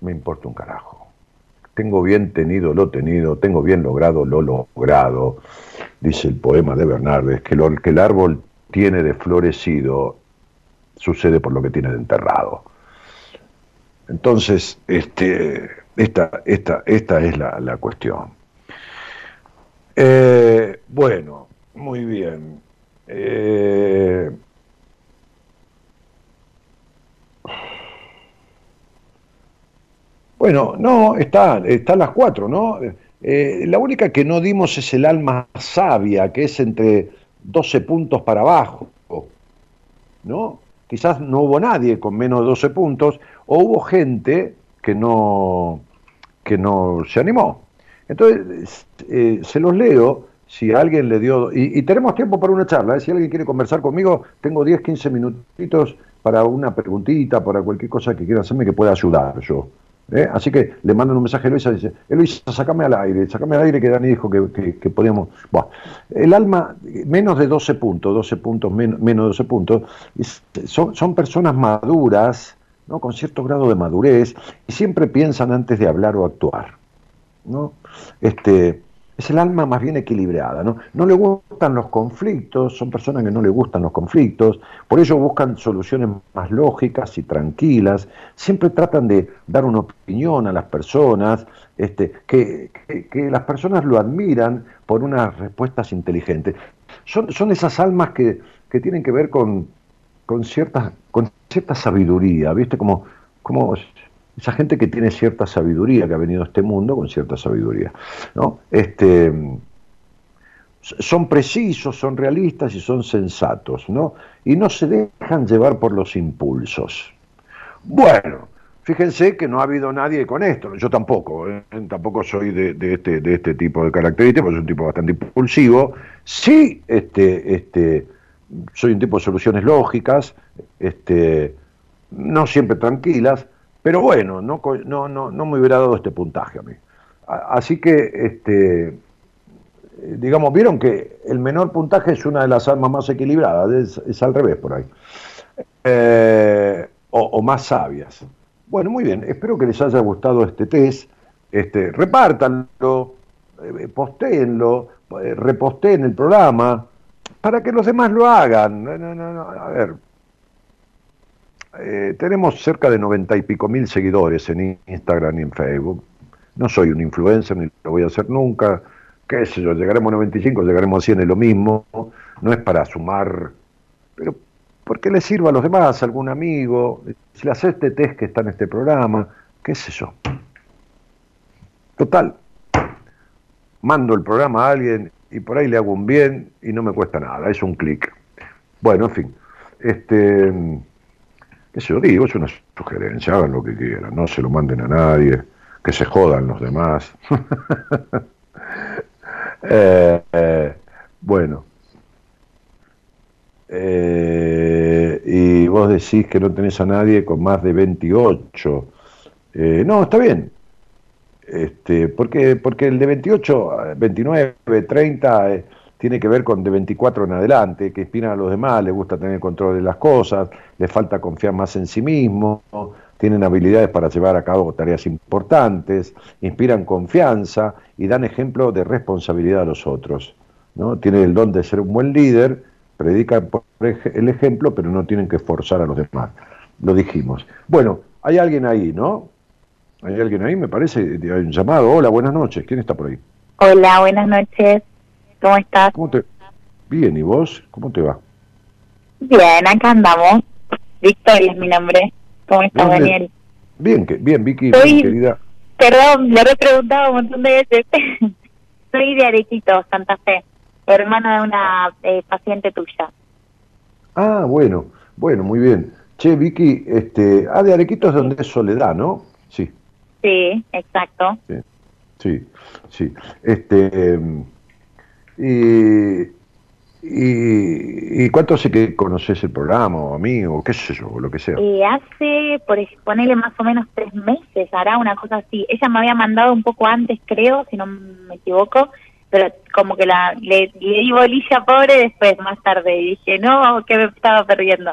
me importa un carajo. Tengo bien tenido lo tenido, tengo bien logrado lo logrado. Dice el poema de Bernardes, que que el árbol tiene de florecido sucede por lo que tiene de enterrado. Entonces, este, esta, esta, esta es la, la cuestión. Eh, bueno, muy bien. Eh, bueno, no, está, están las cuatro, ¿no? Eh, la única que no dimos es el alma sabia, que es entre 12 puntos para abajo, ¿no? Quizás no hubo nadie con menos de 12 puntos, o hubo gente que no, que no se animó. Entonces, eh, se los leo, si alguien le dio, y, tenemos tiempo para una charla, ¿eh? si alguien quiere conversar conmigo, tengo 10, 15 minutitos para una preguntita, para cualquier cosa que quiera hacerme que pueda ayudar yo. ¿Eh? Así que le mandan un mensaje a Luisa, dice, Luisa, sacame al aire, sacame al aire que Dani dijo que, que, podíamos... Bueno, el alma, menos de 12 puntos, 12 puntos, menos, de 12 puntos, son, son personas maduras, ¿no? con cierto grado de madurez, y siempre piensan antes de hablar o actuar. ¿no? Este, es el alma más bien equilibrada, ¿no? No le gustan los conflictos, son personas que no le gustan los conflictos, por ello buscan soluciones más lógicas y tranquilas, siempre tratan de dar una opinión a las personas, este, que, las personas lo admiran por unas respuestas inteligentes. Son, son esas almas que, que tienen que ver con, con, cierta, con cierta sabiduría, ¿viste? Como, como esa gente que tiene cierta sabiduría, que ha venido a este mundo con cierta sabiduría. ¿no? Este, son precisos, son realistas y son sensatos, ¿no? Y no se dejan llevar por los impulsos. Bueno, fíjense que no ha habido nadie con esto, yo tampoco, ¿eh? tampoco soy de, este, de este tipo de características, soy un tipo bastante impulsivo. Sí, este, este, soy un tipo de soluciones lógicas, este, no siempre tranquilas, pero bueno, no, no, no, no me hubiera dado este puntaje a mí. Así que, este, digamos, vieron que el menor puntaje es una de las almas más equilibradas, es, al revés por ahí. Eh, o, más sabias. Bueno, muy bien, espero que les haya gustado este test. Este, repártanlo, eh, postéenlo, eh, reposteen el programa, para que los demás lo hagan. No, no, no, a ver, eh, tenemos cerca de noventa y pico mil seguidores en Instagram y en Facebook. No soy un influencer, ni lo voy a hacer nunca. Qué sé yo, llegaremos a 95, llegaremos a 100, es lo mismo. No es para sumar, pero porque le sirva a los demás, algún amigo. Si hace este test que está en este programa, qué sé yo. Total, mando el programa a alguien y por ahí le hago un bien y no me cuesta nada, es un clic. Bueno, en fin. Este, eso digo, es una sugerencia, hagan lo que quieran, no se lo manden a nadie, que se jodan los demás. [LAUGHS] Eh, eh, bueno. Eh, y vos decís que no tenés a nadie con más de 28. no, está bien. Este, porque, porque el de 28, 29, 30 tiene que ver con de 24 en adelante, que inspiran a los demás, les gusta tener control de las cosas, les falta confiar más en sí mismo, tienen habilidades para llevar a cabo tareas importantes, inspiran confianza y dan ejemplo de responsabilidad a los otros. ¿no? Tienen el don de ser un buen líder, predican por el ejemplo, pero no tienen que forzar a los demás. Lo dijimos. Bueno, hay alguien ahí, ¿no? Hay alguien ahí, me parece, hay un llamado. Hola, buenas noches. ¿Quién está por ahí? Hola, buenas noches. ¿Cómo estás? ¿Cómo te... Bien, ¿y vos? ¿Cómo te va? Bien, acá andamos. Victoria es mi nombre. ¿Cómo estás, Bien. Daniel? Bien, que, bien Vicky, Soy- bien, querida. Perdón, lo he preguntado un montón de veces. [LAUGHS] Soy de Arequito, Santa Fe, hermana de una eh, paciente tuya. Ah, bueno, bueno, muy bien. Che, Vicky, este, ah, de Arequito es donde es Soledad, ¿no? Sí, Sí, exacto. sí, sí. Este, em, y, y, ¿y cuánto hace que conoces el programa, o a mí, o qué sé yo, lo que sea? Eh, hace, por ponerle más o menos tres meses, hará una cosa así. Ella me había mandado un poco antes, creo, si no me equivoco, pero como que la le, le di bolilla pobre después, más tarde, y dije, no, que me estaba perdiendo.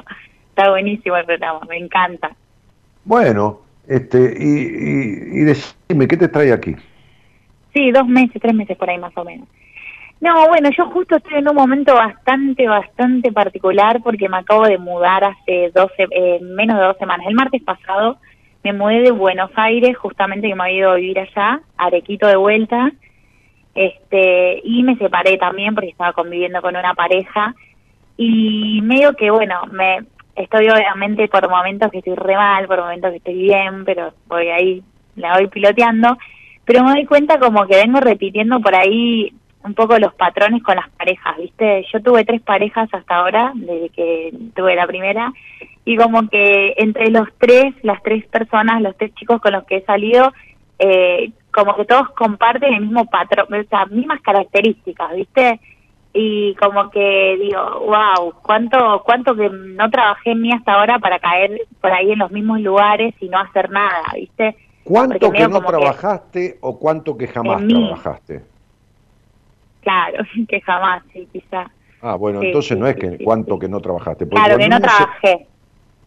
Está buenísimo el programa, me encanta. Bueno, este, y, y, y decime, ¿qué te trae aquí? Sí, dos meses, tres meses por ahí más o menos. No, bueno, yo justo estoy en un momento bastante, bastante particular porque me acabo de mudar hace 12, eh, menos de dos semanas. El martes pasado me mudé de Buenos Aires, justamente que me había ido a vivir allá, Arequito de vuelta, este, y me separé también porque estaba conviviendo con una pareja. Y medio que, bueno, me estoy obviamente por momentos que estoy re mal, por momentos que estoy bien, pero voy ahí, la voy piloteando, pero me doy cuenta como que vengo repitiendo por ahí un poco los patrones con las parejas, ¿viste? Yo tuve tres parejas hasta ahora, desde que tuve la primera, y como que entre los tres, las tres personas, los tres chicos con los que he salido, eh, como que todos comparten el mismo patrón, o sea, mismas características, ¿viste? Y como que digo, wow, cuánto, cuánto que no trabajé en mí hasta ahora para caer por ahí en los mismos lugares y no hacer nada, ¿viste? ¿Cuánto Porque que no que- trabajaste o cuánto que jamás trabajaste? Claro, [LAUGHS] que jamás, sí, quizá. Ah, bueno, Sí, entonces sí, no es que cuánto que no trabajaste. porque Claro, que no se- trabajé.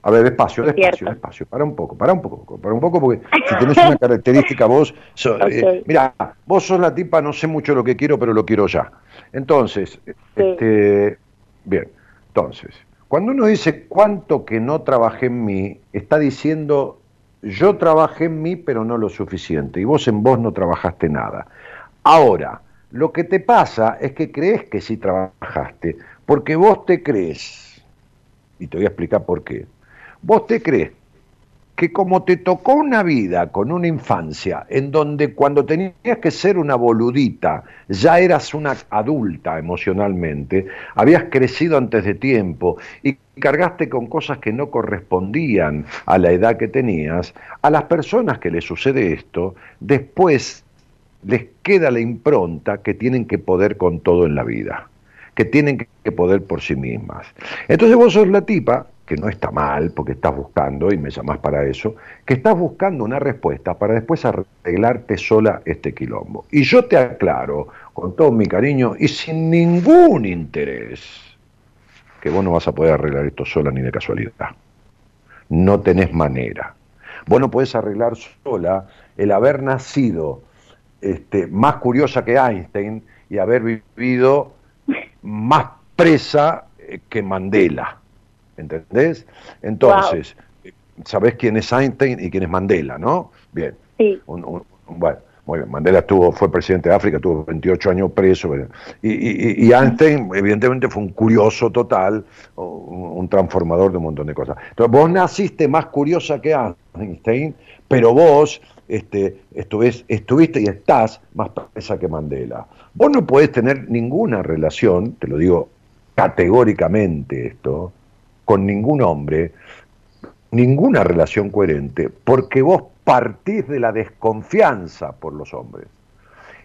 A ver, despacio, Es despacio, cierto. despacio. Para un poco, para un poco, para un poco, porque si tenés una [LAUGHS] característica vos, so- eh, mira, vos sos la tipa, no sé mucho lo que quiero, pero lo quiero ya. Entonces, este, bien, entonces, cuando uno dice cuánto que no trabajé en mí, está diciendo yo trabajé en mí, pero no lo suficiente, y vos en vos no trabajaste nada. Ahora, lo que te pasa es que crees que sí trabajaste, porque vos te crees, y te voy a explicar por qué, vos te crees que como te tocó una vida con una infancia en donde cuando tenías que ser una boludita ya eras una adulta emocionalmente, habías crecido antes de tiempo y cargaste con cosas que no correspondían a la edad que tenías, a las personas que les sucede esto, después les queda la impronta que tienen que poder con todo en la vida, que tienen que poder por sí mismas. Entonces vos sos la tipa, que no está mal, porque estás buscando, y me llamás para eso, que estás buscando una respuesta para después arreglarte sola este quilombo. Y yo te aclaro, con todo mi cariño y sin ningún interés, que vos no vas a poder arreglar esto sola ni de casualidad. No tenés manera. Vos no podés arreglar sola el haber nacido este, más curiosa que Einstein y haber vivido más presa eh, que Mandela. ¿Entendés? Entonces, sabés quién es Einstein y quién es Mandela, ¿no? Bien. Sí. Un- un- un- bueno, muy bien. Mandela estuvo, fue presidente de África, tuvo 28 años preso. bueno. Y, y- y Einstein, evidentemente, fue un curioso total, un, un transformador de un montón de cosas. Entonces, vos naciste más curiosa que Einstein, pero vos este, estuviste y estás más presa que Mandela. Vos no podés tener ninguna relación, te lo digo categóricamente esto, con ningún hombre, ninguna relación coherente, porque vos partís de la desconfianza por los hombres.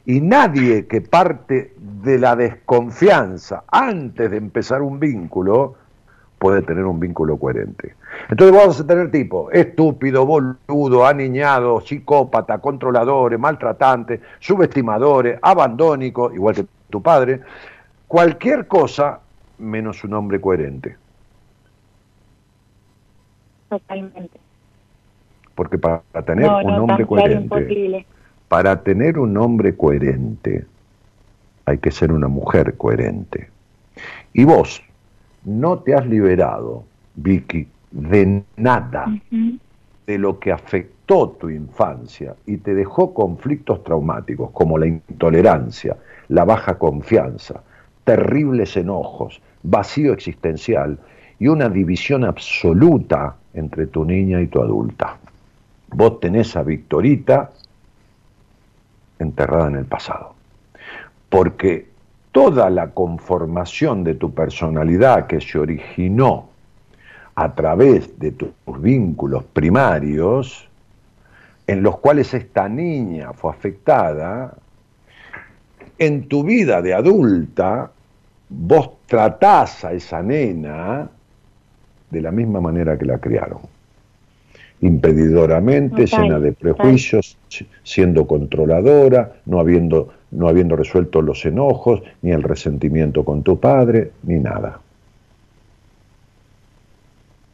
Y nadie que parte de la desconfianza antes de empezar un vínculo puede tener un vínculo coherente. Entonces vos vas a tener tipo estúpido, boludo, aniñado, psicópata, controladores, maltratantes, subestimadores, abandónicos, igual que tu padre, cualquier cosa menos un hombre coherente. Totalmente. Porque para tener no, un hombre coherente, imposible. para tener un hombre coherente, hay que ser una mujer coherente. Y vos no te has liberado, Vicky, de nada, de lo que afectó tu infancia y te dejó conflictos traumáticos como la intolerancia, la baja confianza, terribles enojos, vacío existencial y una división absoluta entre tu niña y tu adulta. Vos tenés a Victorita enterrada en el pasado. Porque toda la conformación de tu personalidad que se originó a través de tus vínculos primarios, en los cuales esta niña fue afectada, en tu vida de adulta, vos tratás a esa nena de la misma manera que la criaron. Impedidoramente, llena de prejuicios, siendo controladora, no habiendo, no habiendo resuelto los enojos, ni el resentimiento con tu padre, ni nada.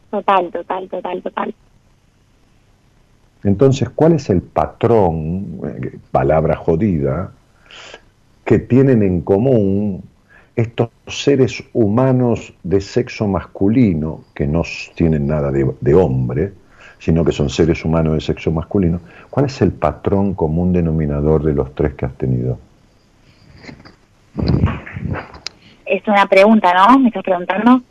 Total, total, total, total. Entonces, ¿cuál es el patrón, eh, palabra jodida, que tienen en común estos seres humanos de sexo masculino, que no tienen nada de, de hombre, sino que son seres humanos de sexo masculino? ¿Cuál es el patrón común denominador de los tres que has tenido? Es una pregunta, ¿no? ¿Me estás preguntando?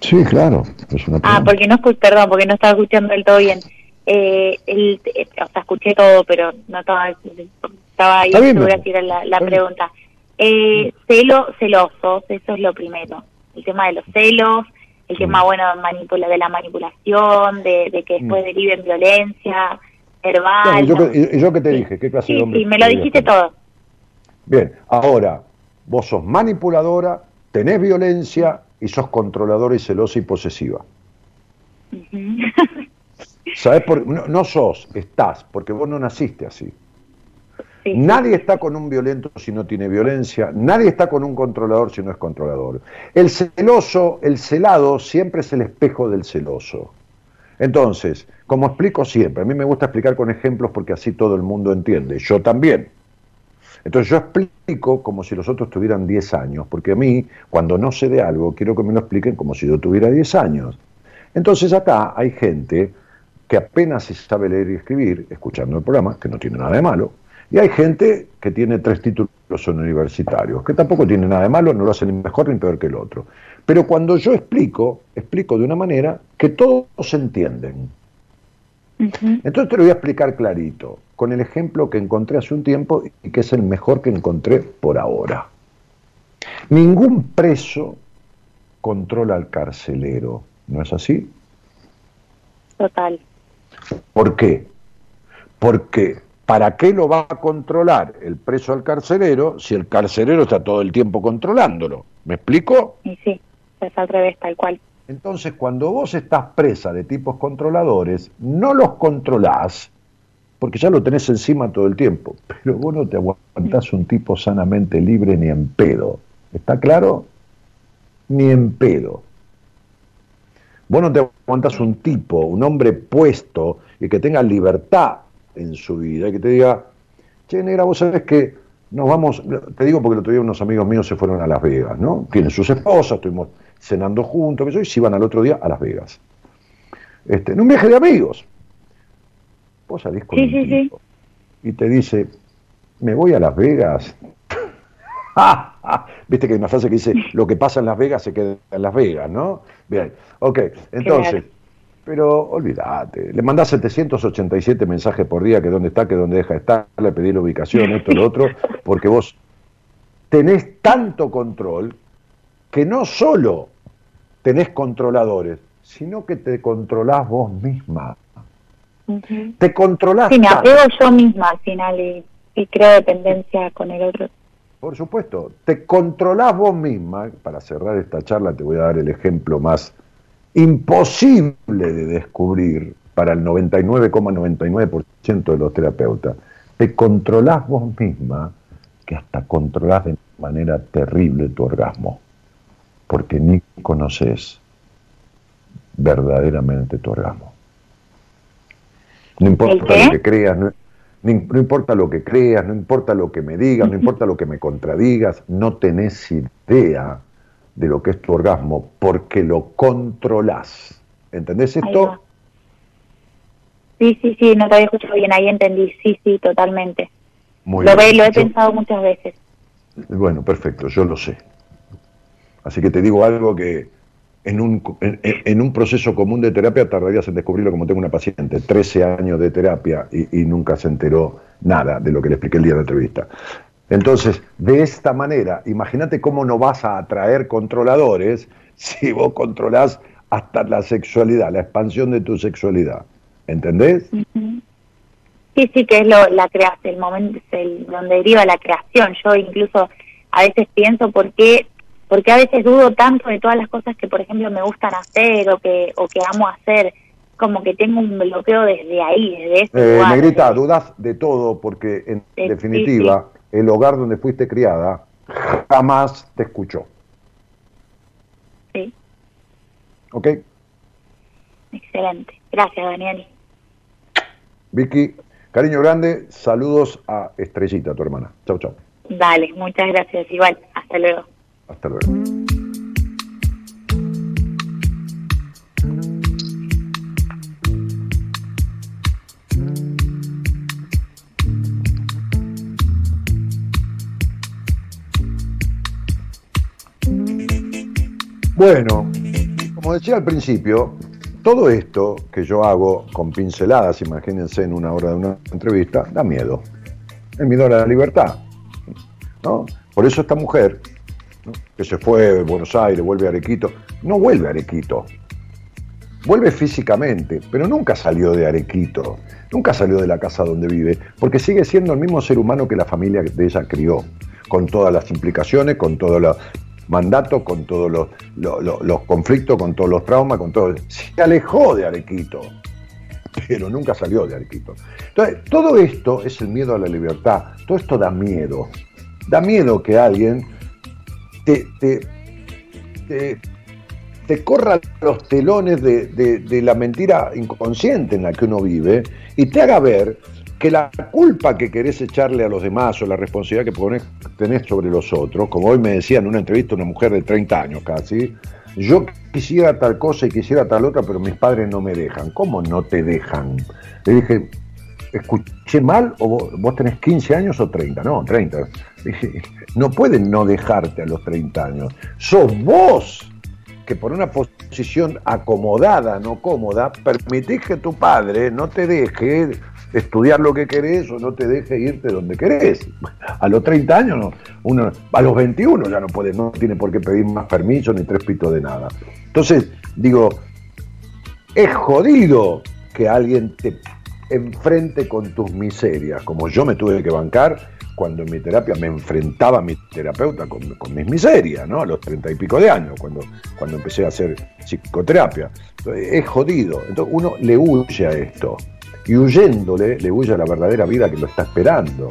Sí, claro, es una Ah, porque no escu- perdón, porque no estaba escuchando del todo bien. Eh, el, eh, o sea, escuché todo, pero no estaba, estaba ahí segura si era la, la pregunta. Eh, celo, celosos, eso es lo primero. El tema de los celos, el tema, bueno, manipula, de la manipulación, de, de que después Mm. derive en violencia verbal. Claro, ¿y yo, y- yo te dije? ¿Qué clase Sí, de hombre? sí, me lo dijiste todo. Bien, ahora, vos sos manipuladora, tenés violencia y sos controladora y celosa y posesiva. Ujú. ¿Sabés por no, no sos, estás, porque vos no naciste así. Sí, sí. Nadie está con un violento si no tiene violencia, nadie está con un controlador si no es controlador. El celoso, el celado, siempre es el espejo del celoso. Entonces, como explico siempre, a mí me gusta explicar con ejemplos porque así todo el mundo entiende, yo también. Entonces yo explico como si los otros tuvieran 10 años, porque a mí, cuando no sé de algo, quiero que me lo expliquen como si yo tuviera 10 años. Entonces acá hay gente que apenas se sabe leer y escribir, escuchando el programa, que no tiene nada de malo, y hay gente que tiene tres títulos universitarios, que tampoco tiene nada de malo, no lo hacen ni mejor ni peor que el otro. Pero cuando yo explico, explico de una manera que todos entienden. Entonces te lo voy a explicar clarito, con el ejemplo que encontré hace un tiempo y que es el mejor que encontré por ahora. Ningún preso controla al carcelero, ¿no es así? Total. ¿Por qué? Porque ¿para qué lo va a controlar el preso al carcelero si el carcelero está todo el tiempo controlándolo? ¿Me explico? Y sí, es al revés, tal cual. Entonces, cuando vos estás presa de tipos controladores, no los controlás, porque ya lo tenés encima todo el tiempo, pero vos no te aguantás un tipo sanamente libre ni en pedo. ¿Está claro? Ni en pedo. Vos no te aguantás un tipo, un hombre puesto y que tenga libertad en su vida y que te diga, che, negra, vos sabés que nos vamos, te digo porque el otro día unos amigos míos se fueron a Las Vegas, ¿no? Tienen sus esposas, estuvimos cenando juntos, que yo, y se iban al otro día a Las Vegas. Este, en un viaje de amigos. Vos salís con Sí, un sí, sí. y te dice, me voy a Las Vegas. [LAUGHS] Viste que hay una frase que dice, lo que pasa en Las Vegas se queda en Las Vegas, ¿no? Bien, ok, entonces, Claro. pero olvídate, le mandás 787 mensajes por día, que dónde está, que dónde deja de estar, le pedí la ubicación, esto, lo otro, [LAUGHS] porque vos tenés tanto control que no solo tenés controladores, sino que te controlás vos misma. Te controlás Sí, me apego yo misma al final y, y creo dependencia con el otro. Por supuesto, te controlás vos misma. Para cerrar esta charla te voy a dar el ejemplo más imposible de descubrir para el 99,99% de los terapeutas. Te controlás vos misma que hasta controlás de manera terrible tu orgasmo, porque ni conoces verdaderamente tu orgasmo. No importa lo que creas, no, importa lo que creas, no importa lo que me digas, no [LAUGHS] importa lo que me contradigas, no tenés idea de lo que es tu orgasmo porque lo controlás. ¿Entendés esto? Sí, sí, sí, no te había escuchado bien, ahí entendí. Sí, sí, totalmente. Muy lo, bien. ve, lo he Yo- pensado muchas veces. Bueno, perfecto, yo lo sé. Así que te digo algo que en un, en, un proceso común de terapia tardarías en descubrirlo como tengo una paciente, 13 años de terapia y, nunca se enteró nada de lo que le expliqué el día de la entrevista. Entonces, de esta manera, imagínate cómo no vas a atraer controladores si vos controlás hasta la sexualidad, la expansión de tu sexualidad. ¿Entendés? Sí, sí, que es lo, la creación, el momento donde deriva la creación. Yo incluso a veces pienso por qué, porque a veces dudo tanto de todas las cosas que, por ejemplo, me gustan hacer o que, o que amo hacer, como que tengo un bloqueo desde ahí, desde ese Eh, lugar. negrita, dudas de todo porque en Sí, definitiva el hogar donde fuiste criada jamás te escuchó. Sí, ¿Ok? excelente. Gracias, Daniel. Vicky, cariño grande, saludos a Estrellita, tu hermana. Chau, chau. Dale, muchas gracias. Igual, hasta luego. Hasta luego. Bueno, como decía al principio, todo esto que yo hago con pinceladas, imagínense en una hora de una entrevista, da miedo. El miedo a la libertad. ¿no? Por eso esta mujer. Que se fue de Buenos Aires, vuelve a Arequito, no vuelve a Arequito. Vuelve físicamente, pero nunca salió de Arequito, nunca salió de la casa donde vive, porque sigue siendo el mismo ser humano que la familia de ella crió, con todas las implicaciones, con todos los mandatos, con todos los, los- los- conflictos, con todos los traumas, con todo. Se alejó de Arequito, pero nunca salió de Arequito. Entonces, todo esto es el miedo a la libertad, todo esto da miedo. Da miedo que alguien te, te, corra los telones de, de- la mentira inconsciente en la que uno vive y te haga ver que la culpa que querés echarle a los demás o la responsabilidad que ponés- tenés sobre los otros, como hoy me decía en una entrevista una mujer de 30 años casi, yo quisiera tal cosa y quisiera tal otra, pero mis padres no me dejan. ¿Cómo no te dejan? Le dije, ¿escuché mal o vos, vos tenés 15 años o 30? No, 30. [LAUGHS] No pueden no dejarte a los 30 años. Sos vos que por una posición acomodada, no cómoda, permitís que tu padre no te deje estudiar lo que querés o no te deje irte donde querés. A los 30 años, no, uno, a los 21 ya no puede, no tiene por qué pedir más permiso ni tres pitos de nada. Entonces, digo, es jodido que alguien te enfrente con tus miserias, como yo me tuve que bancar cuando en mi terapia me enfrentaba mi terapeuta con, mis miserias, ¿no? A los treinta y pico de años, cuando, cuando empecé a hacer psicoterapia. Es jodido. Entonces uno le huye a esto. Y huyéndole, le huye a la verdadera vida que lo está esperando.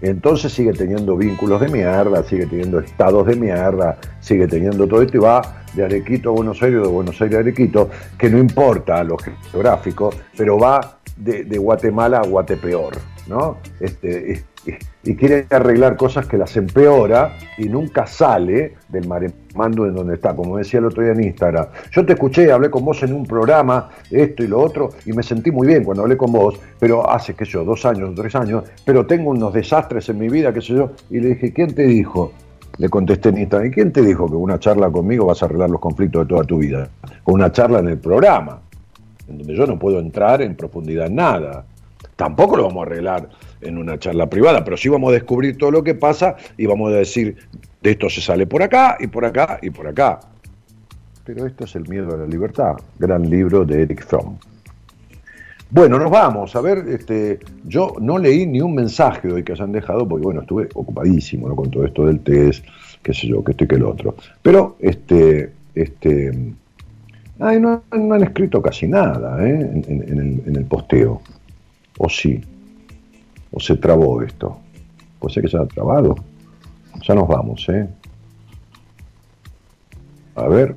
Entonces sigue teniendo vínculos de mierda, sigue teniendo estados de mierda, sigue teniendo todo esto y va de Arequito a Buenos Aires, de Buenos Aires a Arequito, que no importa lo geográfico, pero va de, de Guatemala a Guatepeor, ¿no? Este, y, quiere arreglar cosas que las empeora y nunca sale del maremando en donde está, como decía el otro día en Instagram. Yo te escuché, hablé con vos en un programa, esto y lo otro, y me sentí muy bien cuando hablé con vos, pero hace, qué sé yo, dos años, tres años, pero tengo unos desastres en mi vida, qué sé yo, y le dije, ¿quién te dijo? Le contesté en Instagram, ¿y quién te dijo que una charla conmigo vas a arreglar los conflictos de toda tu vida? Con una charla en el programa, en donde yo no puedo entrar en profundidad en nada. Tampoco lo vamos a arreglar en una charla privada, pero sí vamos a descubrir todo lo que pasa y vamos a decir, de esto se sale por acá y por acá y por acá. Pero esto es el miedo a la libertad, gran libro de Eric Fromm. Bueno, nos vamos. A ver, este, yo no leí ni un mensaje hoy que hayan dejado, porque bueno, estuve ocupadísimo con todo esto del test, qué sé yo, que esto y que el otro. Pero, este, este, ay, no, han escrito casi nada ¿eh? en el posteo. ¿O sí? ¿O se trabó esto? Puede ser que se haya trabado. Ya nos vamos, ¿eh? A ver.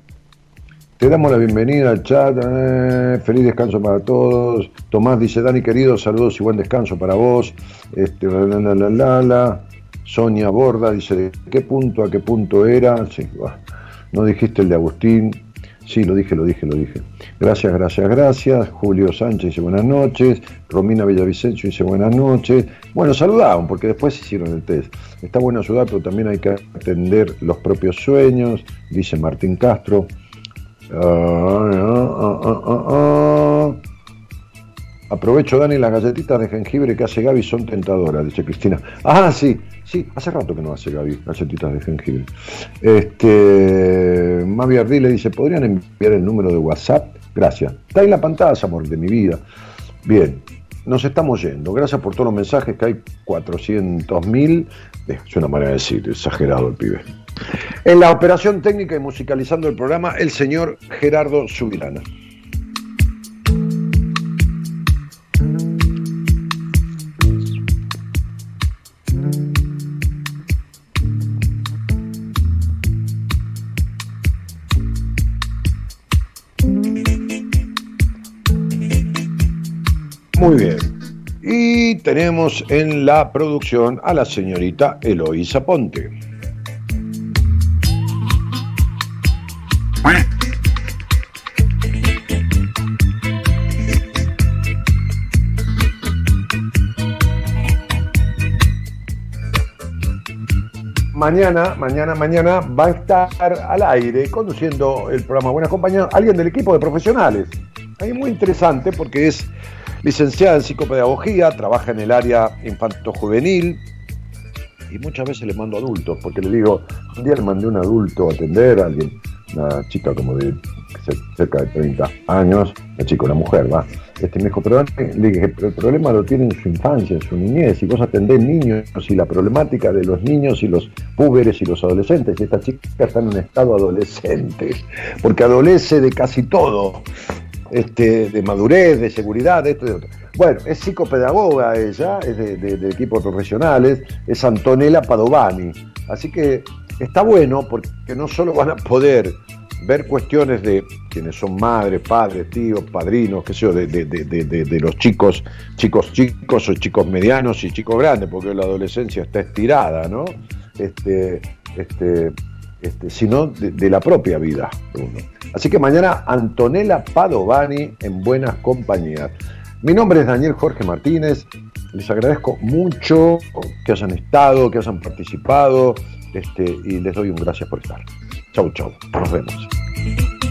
Te damos la bienvenida al chat. eh, feliz descanso para todos. Tomás dice, Dani querido, saludos y buen descanso para vos. Este, la, la, la. Sonia Borda dice, ¿de qué punto a qué punto era? Sí, no dijiste el de Agustín. Sí, lo dije, lo dije, lo dije. Gracias, gracias, gracias. Julio Sánchez dice buenas noches. Romina Villavicencio dice buenas noches. Bueno, saludaban porque después hicieron el test. Está bueno ayudar, pero también hay que atender los propios sueños, dice Martín Castro. Ah, ah, ah. Aprovecho, Dani, las galletitas de jengibre que hace Gaby son tentadoras, dice Cristina. Ah, sí, sí, hace rato que no hace Gaby galletitas de jengibre. Este, Mavi Ardile dice, ¿podrían enviar el número de WhatsApp? Gracias. Está en la pantalla, amor de mi vida. Bien, nos estamos yendo. Gracias por todos los mensajes, que hay 400.000. Eh, Es una manera de decir, exagerado el pibe. En la operación técnica y musicalizando el programa, el señor Gerardo Subirana. Muy bien. Y tenemos en la producción a la señorita Eloísa Ponte. Mañana, mañana, mañana va a estar al aire conduciendo el programa Buenas Compañías alguien del equipo de profesionales. Ahí muy interesante porque es licenciada en psicopedagogía, trabaja en el área infanto-juvenil y muchas veces le mando adultos, porque le digo, un día le mandé un adulto a atender a alguien, una chica como de cerca de 30 años, la chica, una mujer, va. Este me dijo, pero le dije, pero el problema lo tiene en su infancia, en su niñez, y vos atendés niños y la problemática de los niños y los púberes y los adolescentes, y esta chica está en un estado adolescente, porque adolece de casi todo este, de madurez, de seguridad, de esto y de otro. Bueno, es psicopedagoga ella, es de, de- de equipo de profesionales, es Antonella Padovani. Así que está bueno porque no solo van a poder ver cuestiones de quienes son madres, padres, tíos, padrinos, qué sé yo, de- de- de- de los chicos, chicos chicos o chicos medianos y chicos grandes, porque la adolescencia está estirada, ¿no? Este, este, este, sino de, la propia vida. Así que mañana Antonella Padovani en buenas compañías. Mi nombre es Daniel Jorge Martínez. Les agradezco mucho que hayan estado, que hayan participado, este, y les doy un gracias por estar. Chau, chau. Nos vemos.